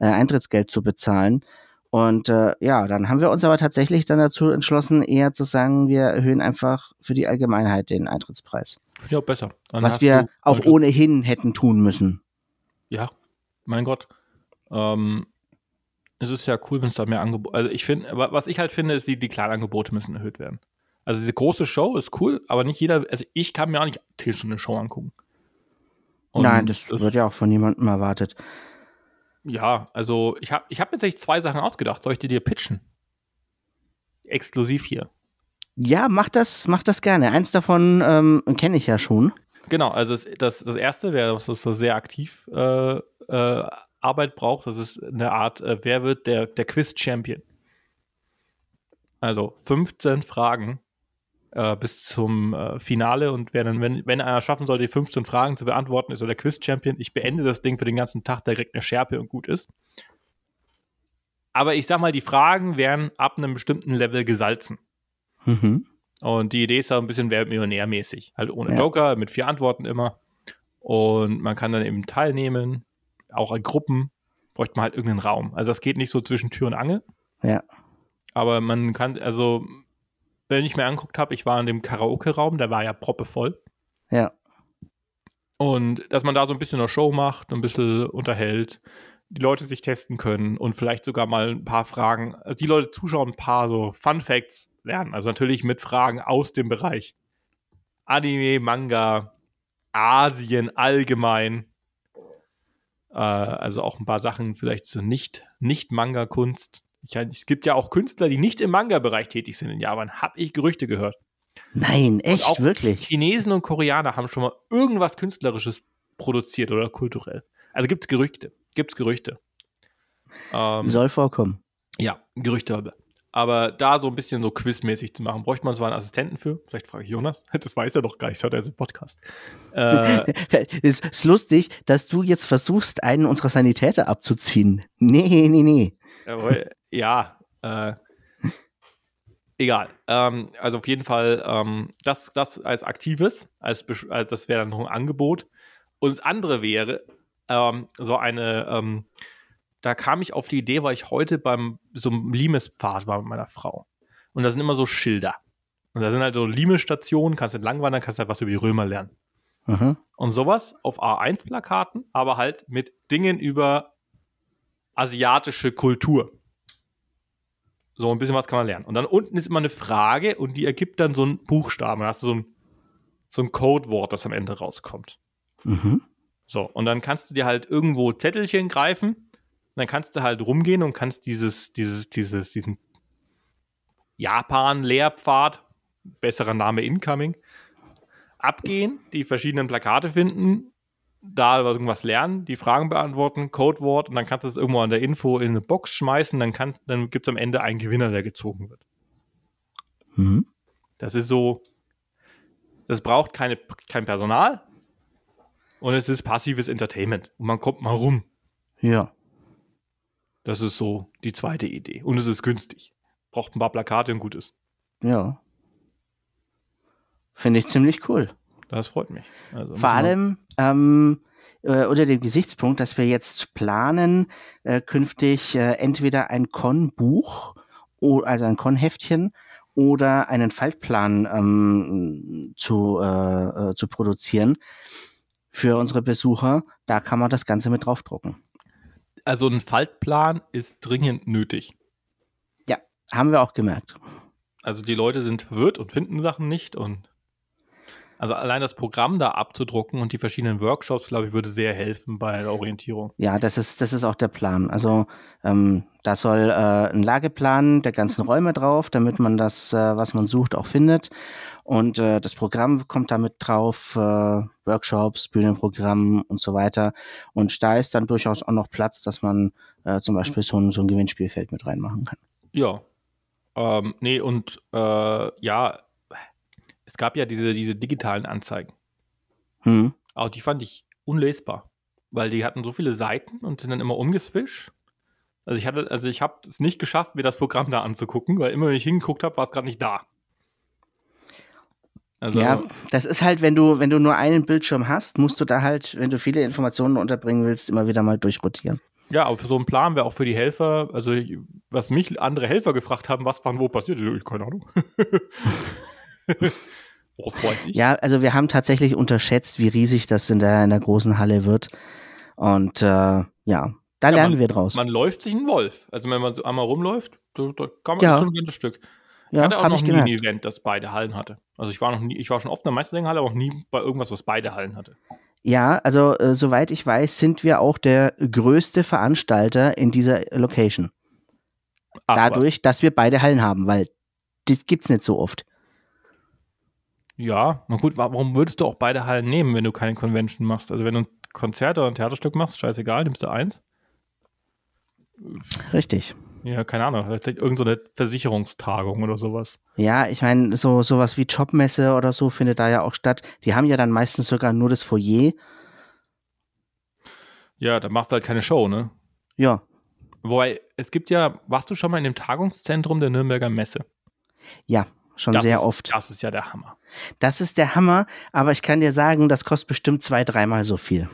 äh, Eintrittsgeld zu bezahlen. Und äh, ja, dann haben wir uns aber tatsächlich dann dazu entschlossen, eher zu sagen, wir erhöhen einfach für die Allgemeinheit den Eintrittspreis. Finde ich auch besser. Dann was wir auch ohnehin hätten tun müssen. Ja, mein Gott. Ähm, es ist ja cool, wenn es da mehr Angebote. Also ich finde, wa- was ich halt finde, ist, die, die kleinen Angebote müssen erhöht werden. Also diese große Show ist cool, aber nicht jeder, also ich kann mir auch nicht eine Stunde Show angucken. Und Nein, das wird ja auch von niemandem erwartet. Ja, also ich habe ich hab tatsächlich zwei Sachen ausgedacht. Soll ich die dir pitchen? Exklusiv hier. Ja, mach das, mach das gerne. Eins davon ähm, kenne ich ja schon. genau. Also das, das, das erste wäre, was so sehr aktiv äh, äh, Arbeit braucht, das ist eine Art, äh, wer wird der, der Quiz-Champion? Also 15 Fragen äh, bis zum äh, Finale und wer dann, wenn, wenn einer schaffen sollte, die 15 Fragen zu beantworten, ist so der Quiz-Champion. Ich beende das Ding für den ganzen Tag, der kriegt eine Schärpe und gut ist. Aber ich sag mal, die Fragen werden ab einem bestimmten Level gesalzen. Mhm. Und die Idee ist ja ein bisschen Millionär-mäßig. Halt ohne Ja. Joker, mit vier Antworten immer. Und man kann dann eben teilnehmen, auch in Gruppen. Bräuchte man halt irgendeinen Raum. Also das geht nicht so zwischen Tür und Angel. Ja. Aber man kann, also, wenn ich mir angeguckt habe, ich war in dem Karaoke-Raum, der war ja proppevoll. Ja. Und dass man da so ein bisschen eine Show macht, ein bisschen unterhält, die Leute sich testen können und vielleicht sogar mal ein paar Fragen, also die Leute zuschauen, ein paar so Fun Facts lernen. Also natürlich mit Fragen aus dem Bereich Anime, Manga, Asien allgemein. Äh, also auch ein paar Sachen vielleicht zu nicht, nicht Manga-Kunst. Ich, es gibt ja auch Künstler, die nicht im Manga-Bereich tätig sind in Japan. Habe ich Gerüchte gehört. Nein, echt, auch wirklich. Chinesen und Koreaner haben schon mal irgendwas Künstlerisches produziert oder kulturell. Also gibt es Gerüchte. Gibt es Gerüchte. Ähm, Soll vorkommen. Ja, Gerüchte. Aber da so ein bisschen so quizmäßig zu machen, bräuchte man zwar einen Assistenten für. Vielleicht frage ich Jonas. Das weiß er doch gar nicht, das hat er jetzt im Podcast. Äh, Es ist lustig, dass du jetzt versuchst, einen unserer Sanitäter abzuziehen. Nee, nee, nee. Jawohl, ja, äh, egal. Ähm, also auf jeden Fall, ähm, das, das als Aktives, als, als das wäre dann noch ein Angebot. Und das andere wäre ähm, so eine, ähm, da kam ich auf die Idee, weil ich heute beim so einem Limespfad war mit meiner Frau. Und da sind immer so Schilder. Und da sind halt so Limestationen, kannst entlang wandern, kannst halt was über die Römer lernen. Mhm. Und sowas auf A1-Plakaten, aber halt mit Dingen über asiatische Kultur. So ein bisschen was kann man lernen. Und dann unten ist immer eine Frage und die ergibt dann so einen Buchstaben. Da hast du so ein, so ein Codewort, das am Ende rauskommt. Mhm. So, und dann kannst du dir halt irgendwo Zettelchen greifen. Und dann kannst du halt rumgehen und kannst dieses, dieses, dieses, diesen Japan-Lehrpfad, besserer Name Incoming, abgehen, die verschiedenen Plakate finden, da irgendwas lernen, die Fragen beantworten, Codewort und dann kannst du es irgendwo an der Info in eine Box schmeißen, dann, kann- dann gibt es am Ende einen Gewinner, der gezogen wird. Mhm. Das ist so, das braucht keine, kein Personal und es ist passives Entertainment und man kommt mal rum. Ja. Das ist so die zweite Idee. Und es ist günstig. Braucht ein paar Plakate und gut ist. Ja. Finde ich ziemlich cool. Das freut mich. Also Vor allem ähm, äh, unter dem Gesichtspunkt, dass wir jetzt planen, äh, künftig äh, entweder ein Con-Buch, also ein Con-Heftchen oder einen Faltplan ähm, zu, äh, äh, zu produzieren für unsere Besucher. Da kann man das Ganze mit draufdrucken. Also ein Faltplan ist dringend nötig. Haben wir auch gemerkt. Also die Leute sind verwirrt und finden Sachen nicht und also allein das Programm da abzudrucken und die verschiedenen Workshops, glaube ich, würde sehr helfen bei der Orientierung. Ja, das ist, das ist auch der Plan. Also ähm, da soll äh, ein Lageplan der ganzen Räume drauf, damit man das, äh, was man sucht, auch findet. Und äh, das Programm kommt damit drauf, äh, Workshops, Bühnenprogramm und so weiter. Und da ist dann durchaus auch noch Platz, dass man äh, zum Beispiel so ein, so ein Gewinnspielfeld mit reinmachen kann. Ja. Ähm, nee, und äh, ja, es gab ja diese, diese digitalen Anzeigen. Hm. Aber die fand ich unlesbar, weil die hatten so viele Seiten und sind dann immer umgeswischt. Also ich hatte, also ich habe es nicht geschafft, mir das Programm da anzugucken, weil immer wenn ich hingeguckt habe, war es gerade nicht da. Also Ja, das ist halt, wenn du, wenn du nur einen Bildschirm hast, musst du da halt, wenn du viele Informationen unterbringen willst, immer wieder mal durchrotieren. Ja, aber für so einen Plan wäre auch für die Helfer, also was mich andere Helfer gefragt haben, was wann wo passiert, ich keine Ahnung. was weiß ich. Ja, also wir haben tatsächlich unterschätzt, wie riesig das in der, in der großen Halle wird. Und äh, ja, da lernen man- wir draus. Man läuft sich einen Wolf. Also wenn man so einmal rumläuft, da, da kann man Ja. das schon ein ganzes Stück. Ich ja, hatte auch noch nie ein. Event, das beide Hallen hatte. Also ich war noch nie, ich war schon oft in der Meisterlinghalle, aber auch nie bei irgendwas, was beide Hallen hatte. Ja, also äh, soweit ich weiß, sind wir auch der größte Veranstalter in dieser Location. Ach, Dadurch, dass wir beide Hallen haben, weil das gibt's nicht so oft. Ja, na gut, warum würdest du auch beide Hallen nehmen, wenn du keine Convention machst? Also wenn du ein Konzert oder ein Theaterstück machst, scheißegal, nimmst du eins. Richtig. Ja, keine Ahnung, vielleicht irgendeine so Versicherungstagung oder sowas. Ja, ich meine, so sowas wie Jobmesse oder so findet da ja auch statt. Die haben ja dann meistens sogar nur das Foyer. Ja, da machst du halt keine Show, ne? Ja. Wobei, es gibt ja, warst du schon mal in dem Tagungszentrum der Nürnberger Messe? Ja, schon das sehr ist, oft. Das ist ja der Hammer. Das ist der Hammer, aber ich kann dir sagen, das kostet bestimmt zwei, dreimal so viel.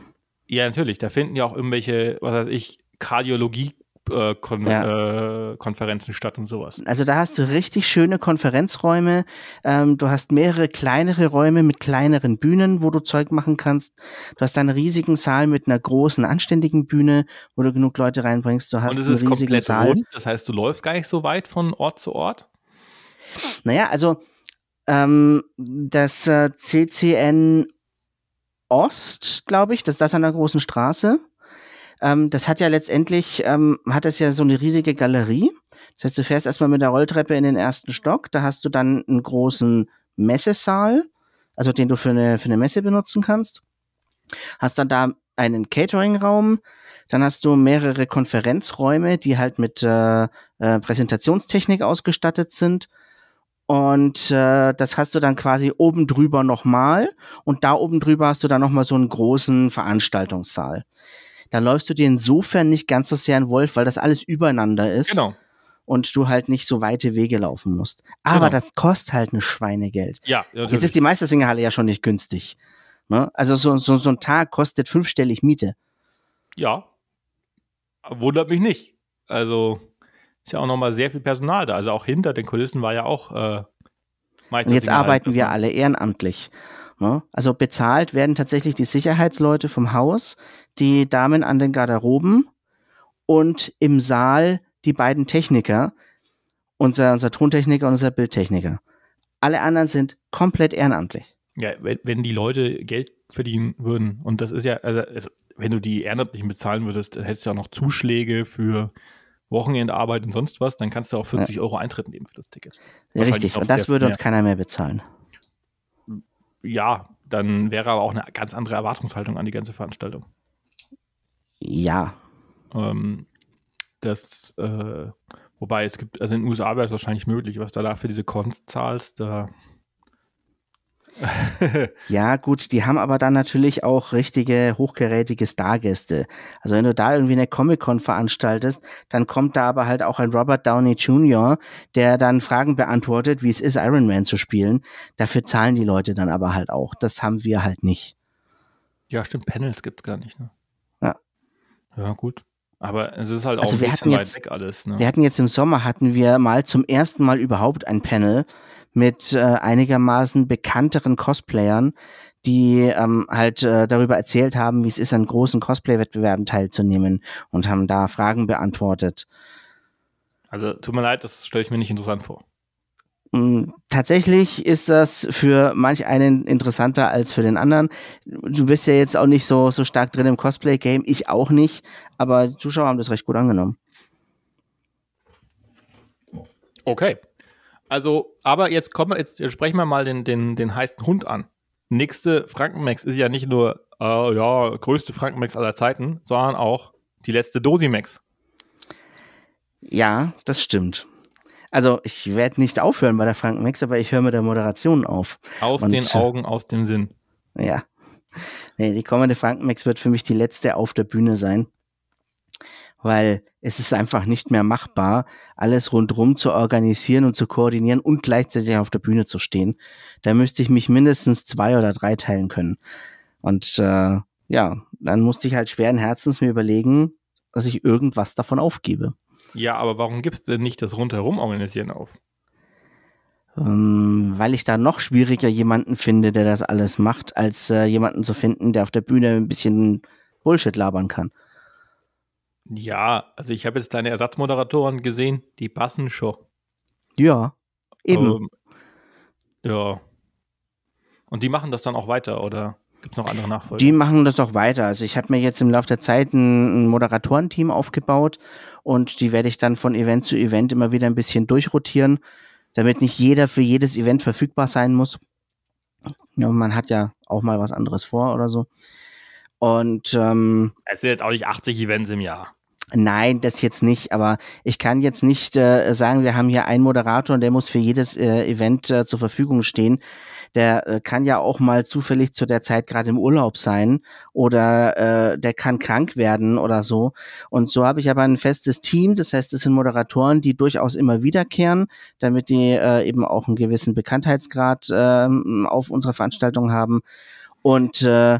Ja, natürlich. Da finden ja auch irgendwelche, was weiß ich, Kardiologie äh, Kon ja. äh, Konferenzen statt und sowas. Also da hast du richtig schöne Konferenzräume. Ähm, du hast mehrere kleinere Räume mit kleineren Bühnen, wo du Zeug machen kannst. Du hast einen riesigen Saal mit einer großen, anständigen Bühne, wo du genug Leute reinbringst. Du hast und es einen ist riesigen komplett Saal. rund, das heißt, du läufst gar nicht so weit von Ort zu Ort. Naja, also ähm, das äh, CCN Ost, glaube ich, das ist das an der großen Straße. Ähm, das hat ja letztendlich, ähm, hat das ja so eine riesige Galerie. Das heißt, du fährst erstmal mit der Rolltreppe in den ersten Stock, da hast du dann einen großen Messesaal, also den du für eine, für eine Messe benutzen kannst. Hast dann da einen Catering-Raum, dann hast du mehrere Konferenzräume, die halt mit äh, äh, Präsentationstechnik ausgestattet sind. Und äh, das hast du dann quasi oben drüber nochmal. Und da oben drüber hast du dann nochmal so einen großen Veranstaltungssaal. Da läufst du dir insofern nicht ganz so sehr in Wolf, weil das alles übereinander ist. Genau. Und du halt nicht so weite Wege laufen musst. Aber Genau. das kostet halt ein Schweinegeld. Ja, Jetzt ist die Meistersingerhalle ja schon nicht günstig. Ne? Also so, so, so ein Tag kostet fünfstellig Miete. ja. Wundert mich nicht. Also ist ja auch nochmal sehr viel Personal da. Also auch hinter den Kulissen war ja auch äh, Und jetzt arbeiten wir alle ehrenamtlich. Ne? Also bezahlt werden tatsächlich die Sicherheitsleute vom Haus, die Damen an den Garderoben und im Saal die beiden Techniker, unser, unser Tontechniker und unser Bildtechniker. Alle anderen sind komplett ehrenamtlich. Ja, wenn, wenn die Leute Geld verdienen würden, und das ist ja, also, also wenn du die Ehrenamtlichen bezahlen würdest, dann hättest du ja auch noch Zuschläge für Wochenendarbeit und sonst was, dann kannst du auch 40 Euro Eintritt nehmen für das Ticket. Ja, richtig. Und das würde uns keiner mehr bezahlen. Ja, dann wäre aber auch eine ganz andere Erwartungshaltung an die ganze Veranstaltung. Ja. Ähm, das, äh, wobei es gibt, also in den USA wäre es wahrscheinlich möglich, was du da für diese Cons zahlst, da. Ja, gut, die haben aber dann natürlich auch richtige hochgerätige Stargäste. Also wenn du da irgendwie eine Comic-Con veranstaltest, dann kommt da aber halt auch ein Robert Downey Jr., der dann Fragen beantwortet, wie es ist, Iron Man zu spielen. Dafür zahlen die Leute dann aber halt auch. Das haben wir halt nicht. ja, stimmt, Panels gibt es gar nicht, ne? Ja. Ja, gut. Aber es ist halt auch Also ein bisschen hatten weit jetzt- weg alles, ne? Wir hatten jetzt im Sommer, hatten wir mal zum ersten Mal überhaupt ein Panel mit äh, einigermaßen bekannteren Cosplayern, die ähm, halt äh, darüber erzählt haben, wie es ist, an großen Cosplay-Wettbewerben teilzunehmen und haben da Fragen beantwortet. Also tut mir leid, das stelle ich mir nicht interessant vor. Mm, Tatsächlich ist das für manch einen interessanter als für den anderen. Du bist ja jetzt auch nicht so, so stark drin im Cosplay-Game, ich auch nicht, aber die Zuschauer haben das recht gut angenommen. Okay. Also, aber jetzt kommen jetzt sprechen wir mal den, den, den heißen Hund an. Nächste Frankenmax ist ja nicht nur, äh, ja, größte Frankenmax aller Zeiten, sondern auch die letzte Dosimax. Ja, das stimmt. Also ich werde nicht aufhören bei der Frankenmax, aber ich höre mit der Moderation auf. Aus Und, den Augen, aus dem Sinn. Ja. Nee, die kommende Frankenmax wird für mich die letzte auf der Bühne sein. Weil es ist einfach nicht mehr machbar, alles rundrum zu organisieren und zu koordinieren und gleichzeitig auf der Bühne zu stehen. Da müsste ich mich mindestens zwei oder drei teilen können. Und äh, ja, dann musste ich halt schweren Herzens mir überlegen, dass ich irgendwas davon aufgebe. Ja, aber warum gibst du denn nicht das rundherum organisieren auf? Ähm, weil ich da noch schwieriger jemanden finde, der das alles macht, als äh, jemanden zu finden, der auf der Bühne ein bisschen Bullshit labern kann. Ja, also ich habe jetzt deine Ersatzmoderatoren gesehen, die passen schon. Ja, eben. Ähm, ja. Und die machen das dann auch weiter, oder gibt es noch andere Nachfolger? Die machen das auch weiter. Also ich habe mir jetzt im Laufe der Zeit ein, ein Moderatorenteam aufgebaut und die werde ich dann von Event zu Event immer wieder ein bisschen durchrotieren, damit nicht jeder für jedes Event verfügbar sein muss. Ja, man hat ja auch mal was anderes vor oder so. Und ähm, Es sind jetzt auch nicht 80 Events im Jahr. Nein, das jetzt nicht, aber ich kann jetzt nicht äh, sagen, wir haben hier einen Moderator und der muss für jedes äh, Event äh, zur Verfügung stehen. Der äh, kann ja auch mal zufällig zu der Zeit gerade im Urlaub sein oder äh, der kann krank werden oder so. Und so habe ich aber ein festes Team, das heißt, es sind Moderatoren, die durchaus immer wiederkehren, damit die äh, eben auch einen gewissen Bekanntheitsgrad äh, auf unserer Veranstaltung haben. Und äh,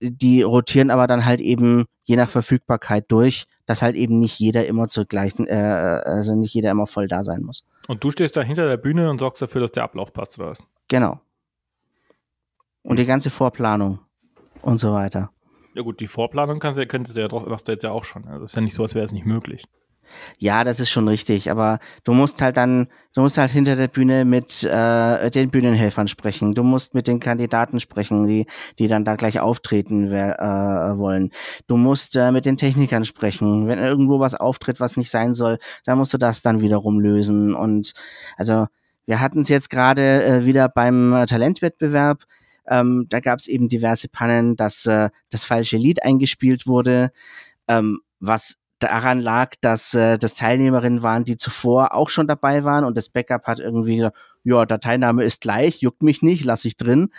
die rotieren aber dann halt eben je nach Verfügbarkeit durch, dass halt eben nicht jeder immer zur gleichen, äh, also nicht jeder immer voll da sein muss. Und du stehst da hinter der Bühne und sorgst dafür, dass der Ablauf passt, oder was? Genau. Und die ganze Vorplanung und so weiter. Ja gut, die Vorplanung kannst du, könntest du ja trotzdem, machst du jetzt ja auch schon. Also das ist ja nicht so, als wäre es nicht möglich. Ja, das ist schon richtig, aber du musst halt dann, du musst halt hinter der Bühne mit äh, den Bühnenhelfern sprechen. Du musst mit den Kandidaten sprechen, die, die dann da gleich auftreten äh, wollen. Du musst äh, mit den Technikern sprechen. Wenn irgendwo was auftritt, was nicht sein soll, dann musst du das dann wiederum lösen. Und also wir hatten es jetzt gerade äh, wieder beim äh, Talentwettbewerb. Ähm, da gab es eben diverse Pannen, dass äh, das falsche Lied eingespielt wurde, ähm, was daran lag, dass äh, das Teilnehmerinnen waren, die zuvor auch schon dabei waren und das Backup hat irgendwie gesagt, ja, Dateiname ist gleich, juckt mich nicht, lass ich drin.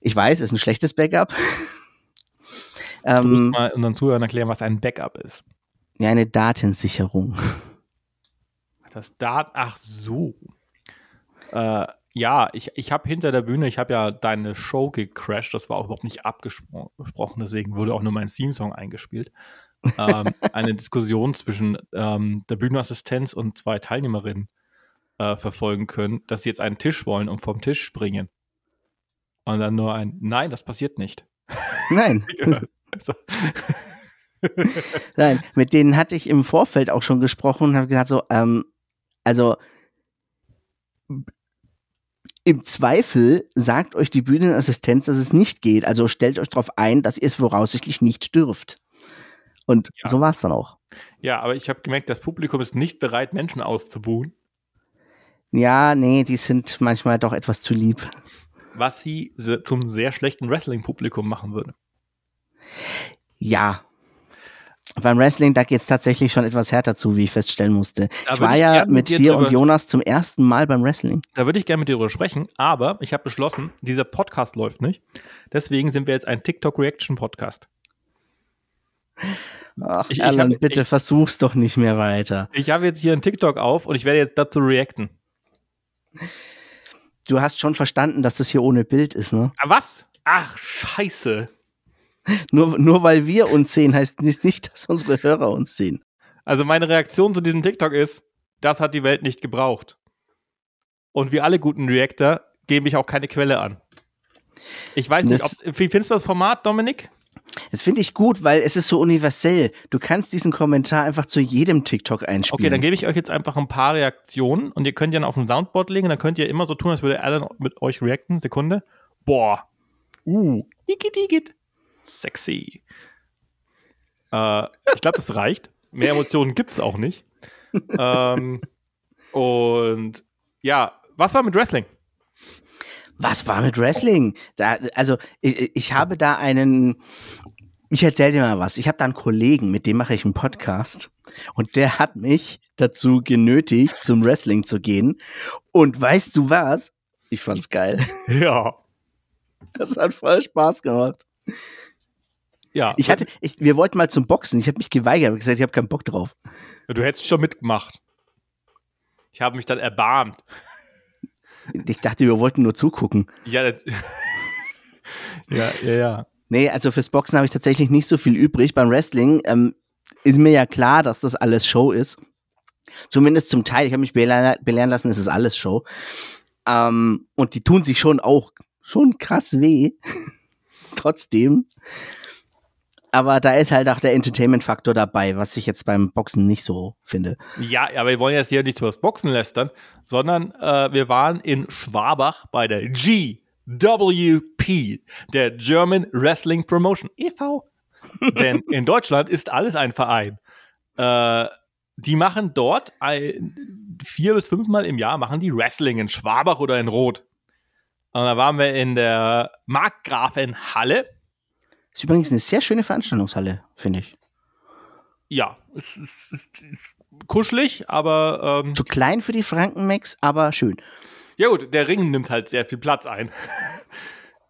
Ich weiß, ist ein schlechtes Backup. Du musst ähm, mal unseren Zuhörern erklären, was ein Backup ist. ja, eine Datensicherung. Das Dat, ach so. Äh, ja, ich, ich habe hinter der Bühne, ich habe ja deine Show gecrashed, das war auch überhaupt nicht abgesprochen, deswegen wurde auch nur mein Theme-Song eingespielt. Ähm, eine Diskussion zwischen ähm, der Bühnenassistenz und zwei Teilnehmerinnen äh, verfolgen können, dass sie jetzt einen Tisch wollen und vom Tisch springen. Und dann nur ein Nein, das passiert nicht. Nein, Also, nein, mit denen hatte ich im Vorfeld auch schon gesprochen und habe gesagt so, ähm, also im Zweifel sagt euch die Bühnenassistenz, dass es nicht geht. Also stellt euch darauf ein, dass ihr es voraussichtlich nicht dürft. Und Ja. so war es dann auch. ja, aber ich habe gemerkt, das Publikum ist nicht bereit, Menschen auszubuhen, Ja, nee, die sind manchmal doch etwas zu lieb. was sie zum sehr schlechten Wrestling-Publikum machen würde. Ja. Beim Wrestling, da geht es tatsächlich schon etwas härter zu, wie ich feststellen musste. Da ich war ich ja mit dir dir und Jonas zum ersten Mal beim Wrestling. Da würde ich gerne mit dir drüber sprechen, aber ich habe beschlossen, dieser Podcast läuft nicht. Deswegen sind wir jetzt ein TikTok-Reaction-Podcast. Ach, Ich- ich Alan, hab- bitte ich- versuch's doch nicht mehr weiter. Ich habe jetzt hier einen TikTok auf und ich werde jetzt dazu reacten. Du hast schon verstanden, dass das hier ohne Bild ist, ne? Ah, was? Ach, scheiße. Nur, nur weil wir uns sehen, heißt nicht, dass unsere Hörer uns sehen. Also meine Reaktion zu diesem TikTok ist, das hat die Welt nicht gebraucht. Und wie alle guten Reactor gebe ich auch keine Quelle an. Ich weiß nicht, Das- ob, wie findest du das Format, Dominik? Das finde ich gut, weil es ist so universell. Du kannst diesen Kommentar einfach zu jedem TikTok einspielen. Okay, dann gebe ich euch jetzt einfach ein paar Reaktionen und ihr könnt ja auf dem Soundboard legen, dann könnt ihr immer so tun, als würde Alan mit euch reacten. Sekunde. Boah. Uh. Igit, igit. Sexy. Äh, ich glaube, das reicht. Mehr Emotionen gibt es auch nicht. ähm, und ja, was war mit Wrestling? Was war mit Wrestling? Da, also, ich, ich habe da einen. Ich erzähle dir mal was. Ich habe da einen Kollegen, mit dem mache ich einen Podcast. Und der hat mich dazu genötigt, zum Wrestling zu gehen. Und weißt du was? Ich fand's geil. Ja. Das hat voll Spaß gemacht. Ja. Ich hatte, ich, wir wollten mal zum Boxen. Ich habe mich geweigert. Ich habe gesagt, ich habe keinen Bock drauf. Du hättest schon mitgemacht. Ich habe mich dann erbarmt. Ich dachte, wir wollten nur zugucken. Ja, das ja, ja, ja. Nee, also fürs Boxen habe ich tatsächlich nicht so viel übrig. Beim Wrestling ähm, ist mir ja klar, dass das alles Show ist. Zumindest zum Teil. Ich habe mich belehren, belehren lassen, es ist alles Show. Ähm, und die tun sich schon auch schon krass weh. Trotzdem. Aber da ist halt auch der Entertainment-Faktor dabei, was ich jetzt beim Boxen nicht so finde. Ja, aber wir wollen jetzt hier nicht zu was Boxen lästern, sondern äh, wir waren in Schwabach bei der GWP, der German Wrestling Promotion e.V. Denn in Deutschland ist alles ein Verein. Äh, die machen dort ein, vier bis fünfmal im Jahr machen die Wrestling in Schwabach oder in Rot. Und da waren wir in der Markgrafenhalle. Ist übrigens eine sehr schöne Veranstaltungshalle, finde ich. Ja, es ist, ist, ist kuschelig, aber ähm, Zu klein für die Frankenmax, aber schön. ja gut, der Ring nimmt halt sehr viel Platz ein.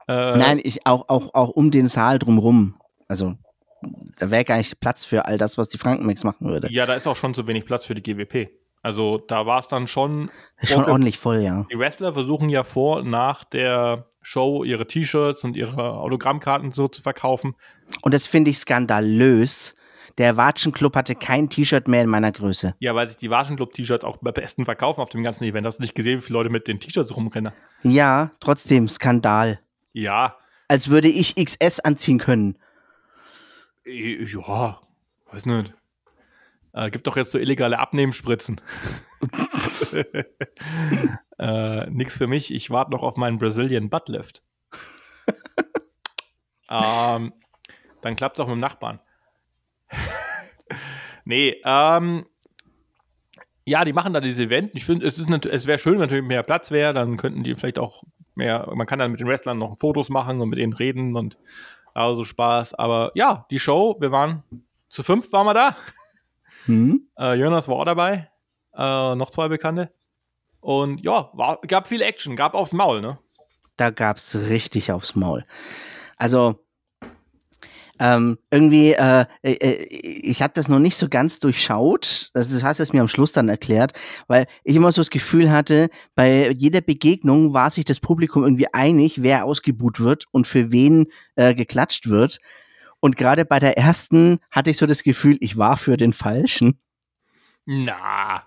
äh, Nein, ich auch, auch, auch um den Saal drumrum. Also, da wäre gar nicht Platz für all das, was die Frankenmax machen würde. Ja, da ist auch schon zu wenig Platz für die GWP. Also da war es dann schon. Schon ordentlich- voll, ja. Die Wrestler versuchen ja vor, nach der Show ihre T-Shirts und ihre Autogrammkarten so zu verkaufen. Und das finde ich skandalös. Der Watschenclub hatte kein T-Shirt mehr in meiner Größe. Ja, weil sich die Waschenclub-T-Shirts auch am besten verkaufen auf dem ganzen Event. Hast du nicht gesehen, wie viele Leute mit den T-Shirts rumrennen? Ja, trotzdem Skandal. Ja, Als würde ich XS anziehen können. äh, ja, weiß nicht. Äh, gibt doch jetzt so illegale Abnehmenspritzen. äh, nix für mich. Ich warte noch auf meinen Brazilian Buttlift. ähm, dann klappt es auch mit dem Nachbarn. nee, ähm, ja, die machen da dieses Event. Ich finde, es, ist es wäre schön, wenn natürlich mehr Platz wäre. Dann könnten die vielleicht auch mehr, man kann dann mit den Wrestlern noch Fotos machen und mit denen reden und also Spaß. Aber ja, die Show, wir waren zu fünf, waren wir da. Hm? Äh, Jonas war auch dabei. Äh, noch zwei Bekannte. Und ja, war, gab viel Action, gab aufs Maul, ne? Da gab's richtig aufs Maul. Also, ähm, irgendwie, äh, äh, ich habe das noch nicht so ganz durchschaut. Das hast du es mir am Schluss dann erklärt, weil ich immer so das Gefühl hatte, bei jeder Begegnung war sich das Publikum irgendwie einig, wer ausgebuht wird und für wen äh, geklatscht wird. Und gerade bei der ersten hatte ich so das Gefühl, ich war für den Falschen. Na.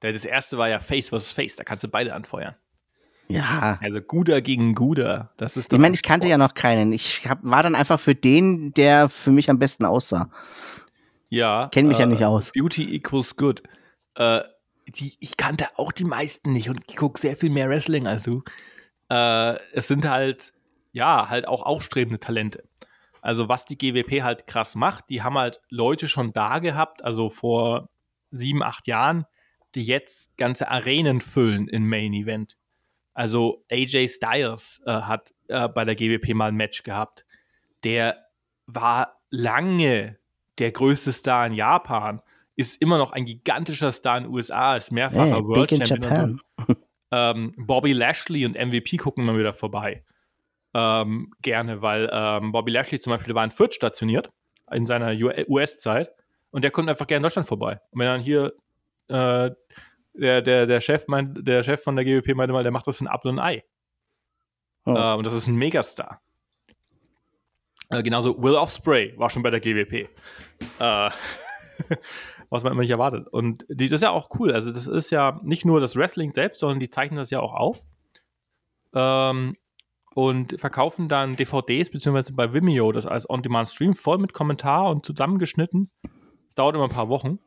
Das erste war ja Face vs. Face, da kannst du beide anfeuern. Ja. Also Guder gegen Guder. Das ist Ich meine, ich kannte ja noch keinen. Ich hab, war dann einfach für den, der für mich am besten aussah. Ja. Kenn mich ja äh, nicht aus. Beauty equals good. Äh, die, ich kannte auch die meisten nicht und gucke sehr viel mehr Wrestling als du. Äh, es sind halt, ja, halt auch aufstrebende Talente. Also was die GWP halt krass macht, die haben halt Leute schon da gehabt, also vor sieben, acht Jahren, die jetzt ganze Arenen füllen im Main Event. Also AJ Styles äh, hat äh, bei der GWP mal ein Match gehabt. Der war lange der größte Star in Japan, ist immer noch ein gigantischer Star in den USA, ist mehrfacher Hey, World Champion. So. Ähm, Bobby Lashley und MVP gucken immer wieder vorbei. Ähm, gerne, weil ähm, Bobby Lashley zum Beispiel war in Fürth stationiert in seiner US-Zeit und der kommt einfach gerne in Deutschland vorbei. Und wenn dann hier äh, der, der, der Chef meint, der Chef von der GWP meinte mal, der macht das für ein Apfel und ein Ei. Oh. Äh, und das ist ein Megastar. Äh, genauso Will Offspray war schon bei der GWP. Äh, was man immer nicht erwartet. Und die, das ist ja auch cool. Also, das ist ja nicht nur das Wrestling selbst, sondern die zeichnen das ja auch auf. Ähm, und verkaufen dann DVDs, beziehungsweise bei Vimeo das als On-Demand-Stream voll mit Kommentar und zusammengeschnitten. Das dauert immer ein paar Wochen.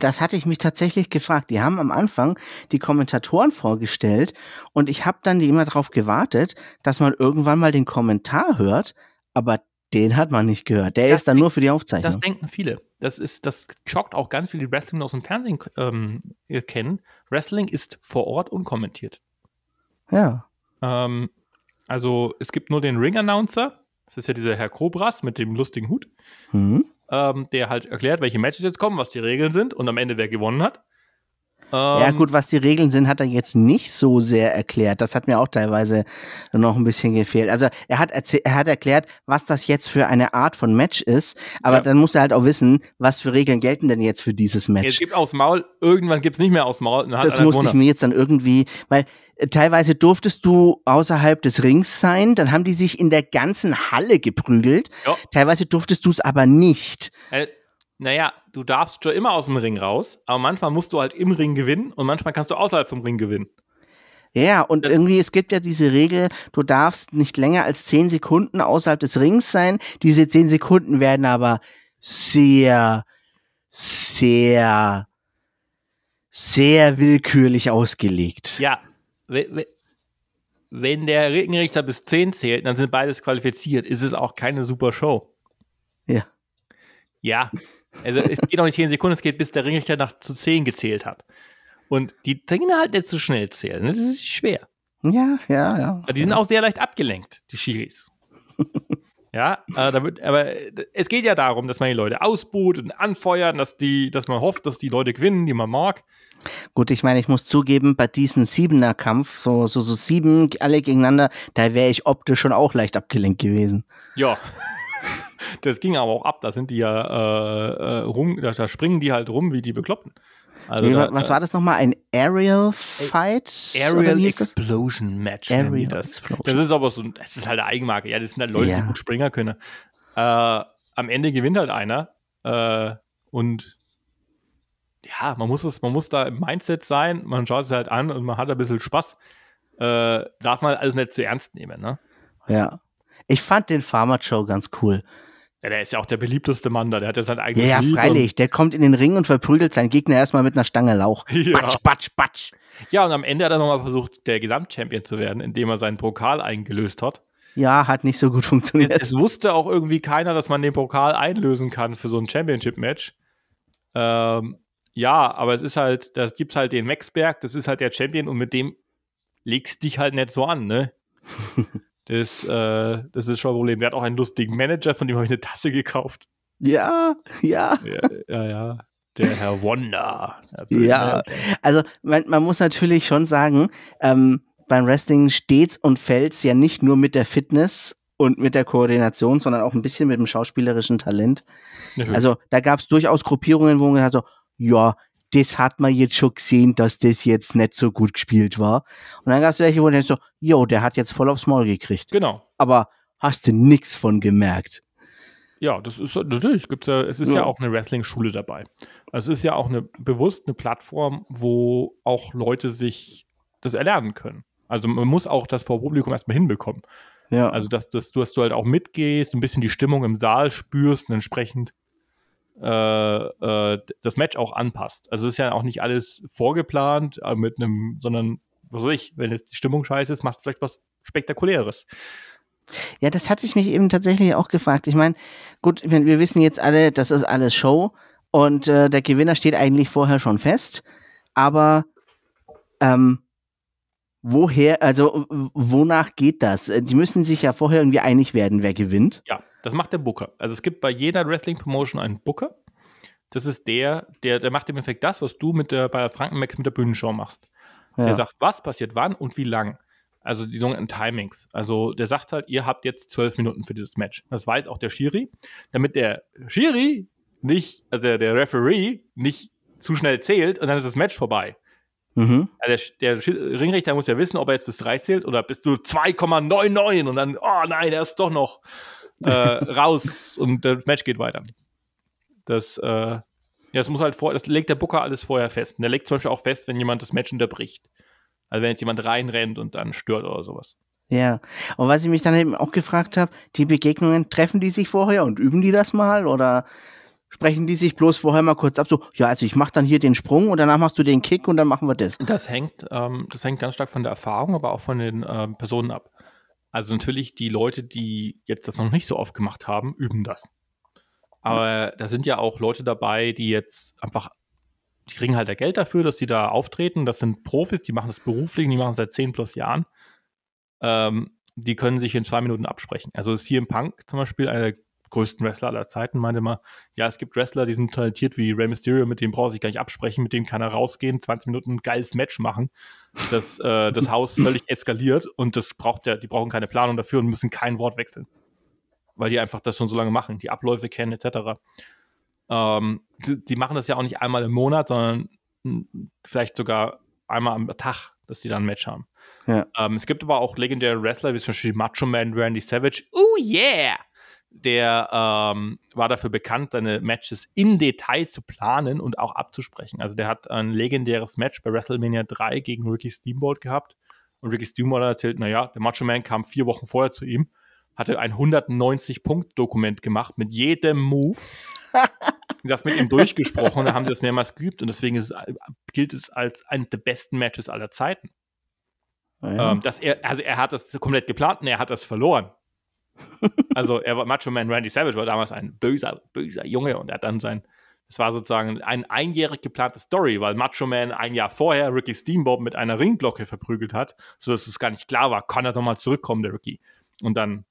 Das hatte ich mich tatsächlich gefragt. Die haben am Anfang die Kommentatoren vorgestellt und ich habe dann immer darauf gewartet, dass man irgendwann mal den Kommentar hört, aber den hat man nicht gehört. Der Das ist dann nur für die Das Aufzeichnung. denken viele. Das ist, das schockt auch ganz viele, die Wrestling aus dem Fernsehen ähm, kennen. Wrestling ist vor Ort unkommentiert. Ja. Ähm, also es gibt nur den Ring-Announcer. Das ist ja dieser Herr Kobras mit dem lustigen Hut, Hm? Ähm, der halt erklärt, welche Matches jetzt kommen, was die Regeln sind und am Ende wer gewonnen hat. Ja Ähm, gut, was die Regeln sind, hat er jetzt nicht so sehr erklärt. Das hat mir auch teilweise noch ein bisschen gefehlt. Also er hat, er hat erklärt, was das jetzt für eine Art von Match ist, aber Ja. dann muss er halt auch wissen, was für Regeln gelten denn jetzt für dieses Es Match. gibt aus Maul, irgendwann gibt es nicht mehr aus Maul. Das musste ich gewonnen. mir jetzt dann irgendwie, weil äh, teilweise durftest du außerhalb des Rings sein, dann haben die sich in der ganzen Halle geprügelt. Ja. Teilweise durftest du es aber nicht. Äh, naja, du darfst schon immer aus dem Ring raus, aber manchmal musst du halt im Ring gewinnen und manchmal kannst du außerhalb vom Ring gewinnen. Ja, und irgendwie, es gibt ja diese Regel, du darfst nicht länger als 10 Sekunden außerhalb des Rings sein. Diese 10 Sekunden werden aber sehr, sehr, sehr willkürlich ausgelegt. Ja, we- we- wenn der Ringrichter bis 10 zählt, dann sind beides qualifiziert, ist es auch keine super Show. Ja. Ja, also es geht auch nicht 10 Sekunden, es geht bis der Ringrichter nach zu 10 gezählt hat. Und die Dinge halt nicht so schnell zählen, ne? das ist schwer. Ja, ja, ja. Die sind auch sehr leicht abgelenkt, die Schiris. ja, äh, da wird, aber es geht ja darum, dass man die Leute ausbuht und anfeuert, dass, die, dass man hofft, dass die Leute gewinnen, die man mag. Gut, ich meine, ich muss zugeben, bei diesem Siebener-Kampf, so, so, so sieben alle gegeneinander, da wäre ich optisch schon auch leicht abgelenkt gewesen. Ja. Das ging aber auch ab, da sind die ja äh, äh, rum, da, da, springen die halt rum wie die Bekloppten. Also nee, da, was war das nochmal? Ein Aerial Fight? Aerial Explosion Match. Aerial das. Explosion. Das ist aber so, das ist halt eine Eigenmarke. Ja, das sind halt Leute, ja. die gut springen können. Äh, am Ende gewinnt halt einer. Äh, und ja, man muss es, man muss da im Mindset sein, man schaut es halt an und man hat ein bisschen Spaß. Äh, darf man alles nicht zu ernst nehmen, ne? Ja. Ich fand den Farmer Show ganz cool. Ja, der ist ja auch der beliebteste Mann da, der hat ja sein eigenes Ja, ja, freilich, der kommt in den Ring und verprügelt seinen Gegner erstmal mit einer Stange Lauch. Ja. Batsch, batsch, batsch. Ja, und am Ende hat er nochmal versucht, der Gesamtchampion zu werden, indem er seinen Pokal eingelöst hat. Ja, hat nicht so gut funktioniert. Es wusste auch irgendwie keiner, dass man den Pokal einlösen kann für so ein Championship-Match. Ähm, ja, aber es ist halt, da gibt's halt den Maxberg, das ist halt der Champion und mit dem legst dich halt nicht so an, ne? Das, äh, das ist schon ein Problem. Der hat auch einen lustigen Manager, von dem habe ich eine Tasse gekauft. Ja, ja. Ja, ja. ja. Der Herr Wonder. ja, also man, man, muss natürlich schon sagen, ähm, beim Wrestling steht und fällt ja nicht nur mit der Fitness und mit der Koordination, sondern auch ein bisschen mit dem schauspielerischen Talent. Ja, also da gab es durchaus Gruppierungen, wo man gesagt hat, so, ja, das hat man jetzt schon gesehen, dass das jetzt nicht so gut gespielt war. Und dann gab es welche, wo dann so, jo, der hat jetzt voll aufs Maul gekriegt. Genau. Aber hast du nichts von gemerkt. Ja, das ist natürlich, gibt's ja, es ist ja, ja auch eine Wrestling-Schule dabei. Also es ist ja auch eine bewusst eine Plattform, wo auch Leute sich das erlernen können. Also man muss auch das vor Publikum erstmal hinbekommen. Ja. Also dass, dass, du, dass du halt auch mitgehst, ein bisschen die Stimmung im Saal spürst und entsprechend äh, äh, das Match auch anpasst. Also es ist ja auch nicht alles vorgeplant äh, mit einem, sondern was weiß ich, wenn jetzt die Stimmung scheiße ist, machst du vielleicht was Spektakuläres. Ja, das hatte ich mich eben tatsächlich auch gefragt. Ich meine, gut, ich mein, wir wissen jetzt alle, das ist alles Show und äh, der Gewinner steht eigentlich vorher schon fest. Aber ähm, woher, also wonach geht das? Die müssen sich ja vorher irgendwie einig werden, wer gewinnt. Ja. Das macht der Booker. Also es gibt bei jeder Wrestling-Promotion einen Booker. Das ist der, der, der macht im Endeffekt das, was du mit der, bei Frankenmax mit der Bühnenshow machst. Ja. Der sagt, was passiert wann und wie lang. Also die sogenannten Timings. Also der sagt halt, ihr habt jetzt zwölf Minuten für dieses Match. Das weiß auch der Schiri, damit der Schiri nicht, also der, Referee nicht zu schnell zählt und dann ist das Match vorbei. Mhm. Also der, der, Ringrichter muss ja wissen, ob er jetzt bis drei zählt oder bis du 2,99 und dann, oh nein, der ist doch noch äh, raus und das Match geht weiter. Das, äh, ja, das muss halt vor, das legt der Booker alles vorher fest. Und der legt zum Beispiel auch fest, wenn jemand das Match unterbricht. Also wenn jetzt jemand reinrennt und dann stört oder sowas. Ja, und was ich mich dann eben auch gefragt habe, die Begegnungen, treffen die sich vorher und üben die das mal oder sprechen die sich bloß vorher mal kurz ab, so, ja, also ich mache dann hier den Sprung und danach machst du den Kick und dann machen wir das. Das hängt, ähm, das hängt ganz stark von der Erfahrung, aber auch von den ähm, Personen ab. Also natürlich die Leute, die jetzt das noch nicht so oft gemacht haben, üben das. Aber da sind ja auch Leute dabei, die jetzt einfach, die kriegen halt der Geld dafür, dass sie da auftreten. Das sind Profis, die machen das beruflich, die machen es seit 10 plus Jahren. Ähm, die können sich in zwei Minuten absprechen. Also CM Punk zum Beispiel, einer der größten Wrestler aller Zeiten, meinte mal, ja, es gibt Wrestler, die sind talentiert wie Rey Mysterio, mit dem braucht sich gar nicht absprechen, mit dem kann er rausgehen, 20 Minuten ein geiles Match machen, dass äh, das Haus völlig eskaliert und das braucht ja, die brauchen keine Planung dafür und müssen kein Wort wechseln. Weil die einfach das schon so lange machen, die Abläufe kennen, etc. Ähm, die, die machen das ja auch nicht einmal im Monat, sondern vielleicht sogar einmal am Tag, dass die dann ein Match haben. Ja. Ähm, es gibt aber auch legendäre Wrestler, wie zum Beispiel Macho Man Randy Savage. Oh yeah! Der ähm, war dafür bekannt, seine Matches im Detail zu planen und auch abzusprechen. Also der hat ein legendäres Match bei WrestleMania 3 gegen Ricky Steamboat gehabt. Und Ricky Steamboat hat erzählt, naja, der Macho Man kam vier Wochen vorher zu ihm, hatte ein 190-Punkt-Dokument gemacht mit jedem Move. das mit ihm durchgesprochen, da haben sie das mehrmals geübt und deswegen es, gilt es als eines der besten Matches aller Zeiten. Ja. Ähm, dass er, also er hat das komplett geplant und er hat das verloren also er war Macho Man Randy Savage war damals ein böser, böser Junge und er hat dann sein Es war sozusagen ein einjährig geplante Story, weil Macho Man ein Jahr vorher Ricky Steamboat mit einer Ringglocke verprügelt hat, sodass es gar nicht klar war, kann er doch mal zurückkommen, der Ricky. Und dann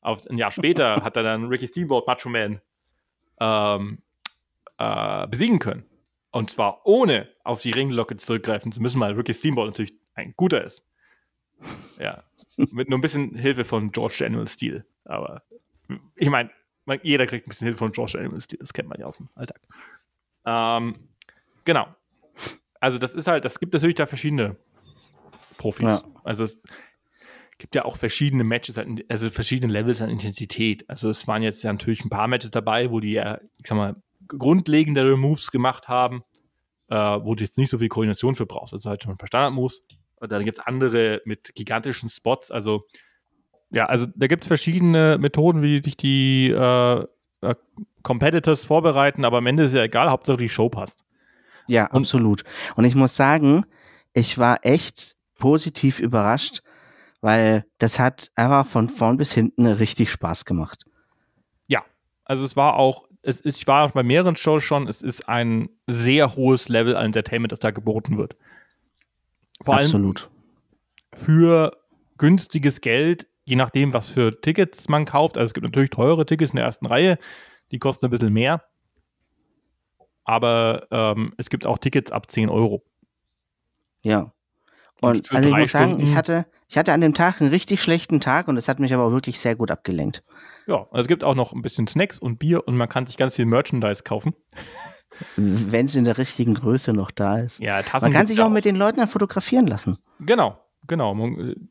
auf, ein Jahr später hat er dann Ricky Steamboat Macho Man ähm, äh, besiegen können. Und zwar ohne auf die Ringglocke zurückgreifen zu müssen, weil Ricky Steamboat natürlich ein guter ist. Ja. Mit nur ein bisschen Hilfe von George Animal Steel. Aber ich meine, jeder kriegt ein bisschen Hilfe von George Animal Steel. Das kennt man ja aus dem Alltag. Ähm, genau. Also, das ist halt, das gibt natürlich da verschiedene Profis. Ja. Also, es gibt ja auch verschiedene Matches, also verschiedene Levels an Intensität. Also, es waren jetzt ja natürlich ein paar Matches dabei, wo die ja, ich sag mal, grundlegendere Moves gemacht haben, äh, wo du jetzt nicht so viel Koordination für brauchst. Ist halt schon ein paar Standard-Moves. Und dann gibt es andere mit gigantischen Spots. Also, ja, also da gibt es verschiedene Methoden, wie sich die äh, äh, Competitors vorbereiten, aber am Ende ist ja egal, Hauptsache die Show passt. Ja, Und- absolut. Und ich muss sagen, ich war echt positiv überrascht, weil das hat einfach von vorn bis hinten richtig Spaß gemacht. Ja, also es war auch, es ist, ich war auch bei mehreren Shows schon, es ist ein sehr hohes Level an Entertainment, das da geboten wird. Vor allem absolut. für günstiges Geld, je nachdem, was für Tickets man kauft. Also es gibt natürlich teure Tickets in der ersten Reihe, die kosten ein bisschen mehr. Aber ähm, es gibt auch Tickets ab 10 Euro. Ja. Und Und also ich muss sagen, ich hatte, ich hatte an dem Tag einen richtig schlechten Tag und es hat mich aber auch wirklich sehr gut abgelenkt. Ja, also es gibt auch noch ein bisschen Snacks und Bier und man kann sich ganz viel Merchandise kaufen. Wenn es in der richtigen Größe noch da ist. Ja, Tassen Man kann sich auch ja mit den Leuten dann fotografieren lassen. Genau, genau.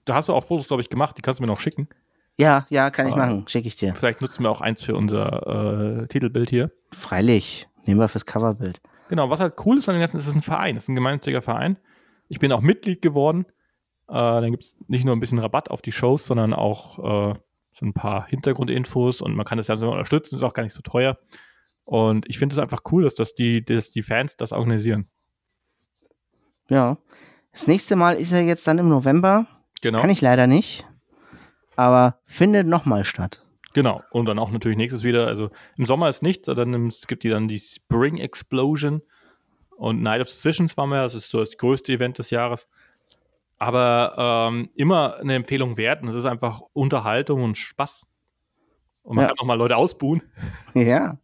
Da hast du auch Fotos, glaube ich, gemacht, die kannst du mir noch schicken. Ja, ja, kann ich Ah. machen. Schicke ich dir. Vielleicht nutzen wir auch eins für unser äh, Titelbild hier. Freilich. Nehmen wir fürs Coverbild. Genau, was halt cool ist an dem Ganzen, ist, es ist ein Verein, es ist ein gemeinnütziger Verein. Ich bin auch Mitglied geworden. Äh, dann gibt es nicht nur ein bisschen Rabatt auf die Shows, sondern auch äh, so ein paar Hintergrundinfos und man kann das Ganze unterstützen, ist auch gar nicht so teuer. Und ich finde es einfach cool, dass, das die, dass die Fans das organisieren. Ja. Das nächste Mal ist ja jetzt dann im November. Genau. Kann ich leider nicht. Aber findet nochmal statt. Genau. Und dann auch natürlich nächstes wieder. Also im Sommer ist nichts, im- es gibt die dann die Spring Explosion und Night of Decisions war mehr. Das ist so das größte Event des Jahres. Aber ähm, immer eine Empfehlung wert. Und es ist einfach Unterhaltung und Spaß. Und man Ja. kann auch mal Leute ausbuhen. Ja.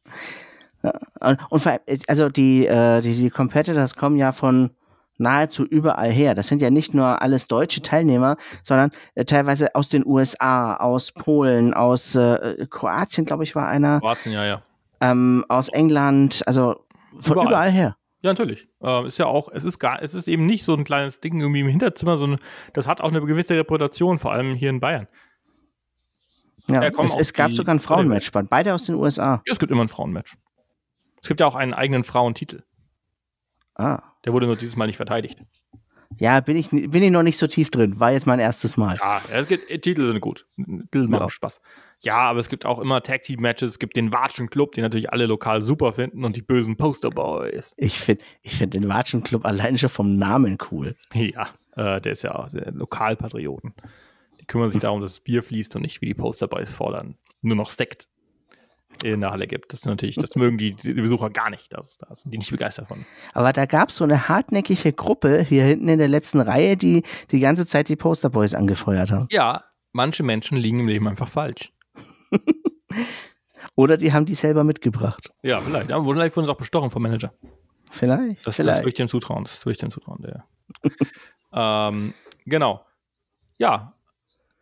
Ja. Und, vor allem, also die, äh, die, die Competitors kommen ja von nahezu überall her. Das sind ja nicht nur alles deutsche Teilnehmer, sondern äh, teilweise aus den USA, aus Polen, aus äh, Kroatien, glaube ich, war einer, Kroatien, ja, ja. ähm, aus England, also von Überall. überall, her. Ja, natürlich. Ähm, ist ja auch, es ist gar, es ist eben nicht so ein kleines Ding irgendwie im Hinterzimmer, sondern das hat auch eine gewisse Reputation, vor allem hier in Bayern. Ja, es, es gab sogar ein Frauenmatch, beide aus den USA. Ja, es gibt immer ein Frauenmatch. Es gibt ja auch einen eigenen Frauentitel. Ah. Der wurde nur dieses Mal nicht verteidigt. Ja, bin ich, bin ich noch nicht so tief drin. War jetzt mein erstes Mal. Ja, es gibt, äh, Titel sind gut. Titel machen Ja. Spaß. Ja, aber es gibt auch immer Tag-Team-Matches. Es gibt den Watschen Club, den natürlich alle lokal super finden und die bösen Poster-Boys. Ich finde ich find den Watschen Club allein schon vom Namen cool. Ja, äh, der ist ja auch der Lokalpatrioten. Die kümmern sich darum, dass das Bier fließt und nicht, wie die Poster-Boys fordern, nur noch Sekt in der Halle gibt. Das natürlich, das mögen die, die Besucher gar nicht. Das, da sind die nicht begeistert von. Aber da gab es so eine hartnäckige Gruppe hier hinten in der letzten Reihe, die die ganze Zeit die Posterboys angefeuert haben. Ja, manche Menschen liegen im Leben einfach falsch. Oder die haben die selber mitgebracht. Ja, vielleicht. Ja, vielleicht wurden sie auch bestochen vom Manager. Vielleicht. Das, das vielleicht. würde ich dem zutrauen. Das würde ich dem zutrauen, der. ähm, genau. Ja.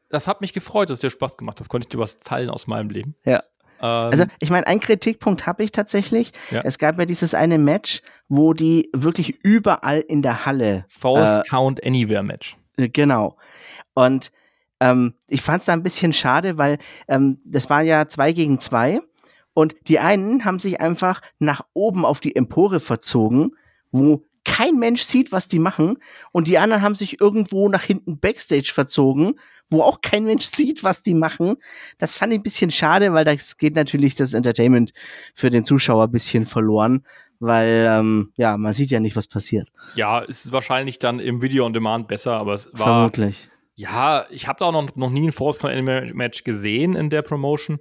Das hat mich gefreut, dass es dir Spaß gemacht hat. Konnte ich dir was teilen aus meinem Leben. Ja. Ähm, Also, ich meine, einen Kritikpunkt habe ich tatsächlich. Ja. Es gab ja dieses eine Match, wo die wirklich überall in der Halle False äh, Count Anywhere Match. Äh, Genau. Und ähm, ich fand es da ein bisschen schade, weil ähm, das war ja zwei gegen zwei und die einen haben sich einfach nach oben auf die Empore verzogen, wo kein Mensch sieht, was die machen und die anderen haben sich irgendwo nach hinten Backstage verzogen, wo auch kein Mensch sieht, was die machen. Das fand ich ein bisschen schade, weil das geht natürlich das Entertainment für den Zuschauer ein bisschen verloren, weil ähm, ja, man sieht ja nicht, was passiert. Ja, es ist wahrscheinlich dann im Video on Demand besser, aber es war. Vermutlich. Ja, ich habe da auch noch, noch nie ein False Count Anywhere Match gesehen in der Promotion.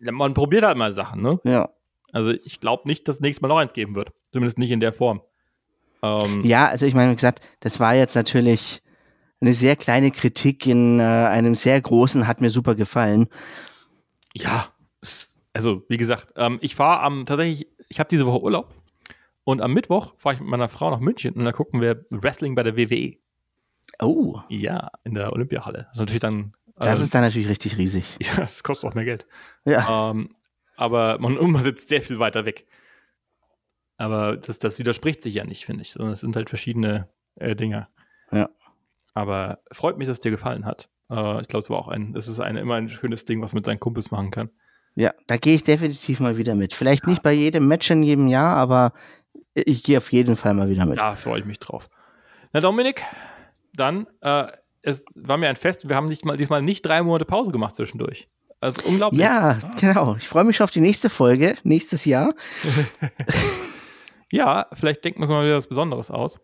Man probiert halt mal Sachen, ne? Ja. Also ich glaube nicht, dass es nächstes Mal noch eins geben wird. Zumindest nicht in der Form. Ähm, ja, also ich meine, wie gesagt, das war jetzt natürlich eine sehr kleine Kritik in äh, einem sehr großen, hat mir super gefallen. Ja, also wie gesagt, ähm, ich fahre am tatsächlich, ich habe diese Woche Urlaub und am Mittwoch fahre ich mit meiner Frau nach München und da gucken wir Wrestling bei der WWE. Oh. Ja, in der Olympiahalle. Das ist natürlich dann. Das äh, ist dann natürlich richtig riesig. Ja, das kostet auch mehr Geld. Ja. Ähm, aber man, man sitzt sehr viel weiter weg. Aber das, das widerspricht sich ja nicht, finde ich, sondern es sind halt verschiedene äh, Dinge. Ja. Aber freut mich, dass es dir gefallen hat. Äh, ich glaube, es war auch ein, es ist ein, immer ein schönes Ding, was man mit seinen Kumpels machen kann. Ja, da gehe ich definitiv mal wieder mit. Vielleicht ja. nicht bei jedem Match in jedem Jahr, aber ich gehe auf jeden Fall mal wieder mit. Da freue ich mich drauf. Na, Dominik, dann, äh, es war mir ein Fest. Wir haben nicht mal, diesmal nicht drei Monate Pause gemacht zwischendurch. Also unglaublich. Ja, genau. Ich freue mich schon auf die nächste Folge, nächstes Jahr. ja, vielleicht denken wir uns mal wieder was Besonderes aus.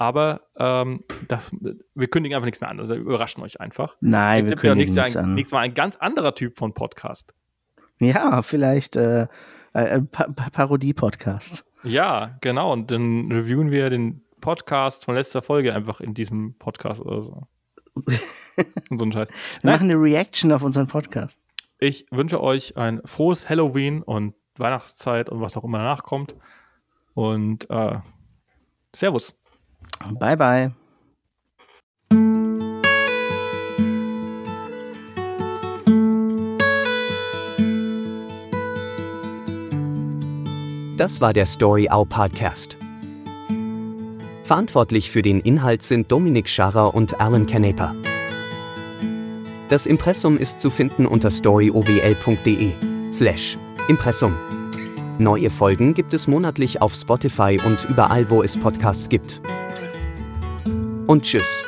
Aber ähm, das, wir kündigen einfach nichts mehr an. Also wir überraschen euch einfach. Nein, Jetzt wir kündigen nichts an. Nächstes Mal ein ganz anderer Typ von Podcast. Ja, vielleicht äh, ein pa Parodie-Podcast. Ja, genau. Und dann reviewen wir den Podcast von letzter Folge einfach in diesem Podcast oder so. und so ein Scheiß. Wir machen eine Reaction auf unseren Podcast. Ich wünsche euch ein frohes Halloween und Weihnachtszeit und was auch immer danach kommt. Und äh, Servus. Bye, bye. Das war der Story Hour Podcast. Verantwortlich für den Inhalt sind Dominik Scharrer und Alan Canepa. Das Impressum ist zu finden unter storyowl.de slash Impressum. Neue Folgen gibt es monatlich auf Spotify und überall, wo es Podcasts gibt. Und tschüss.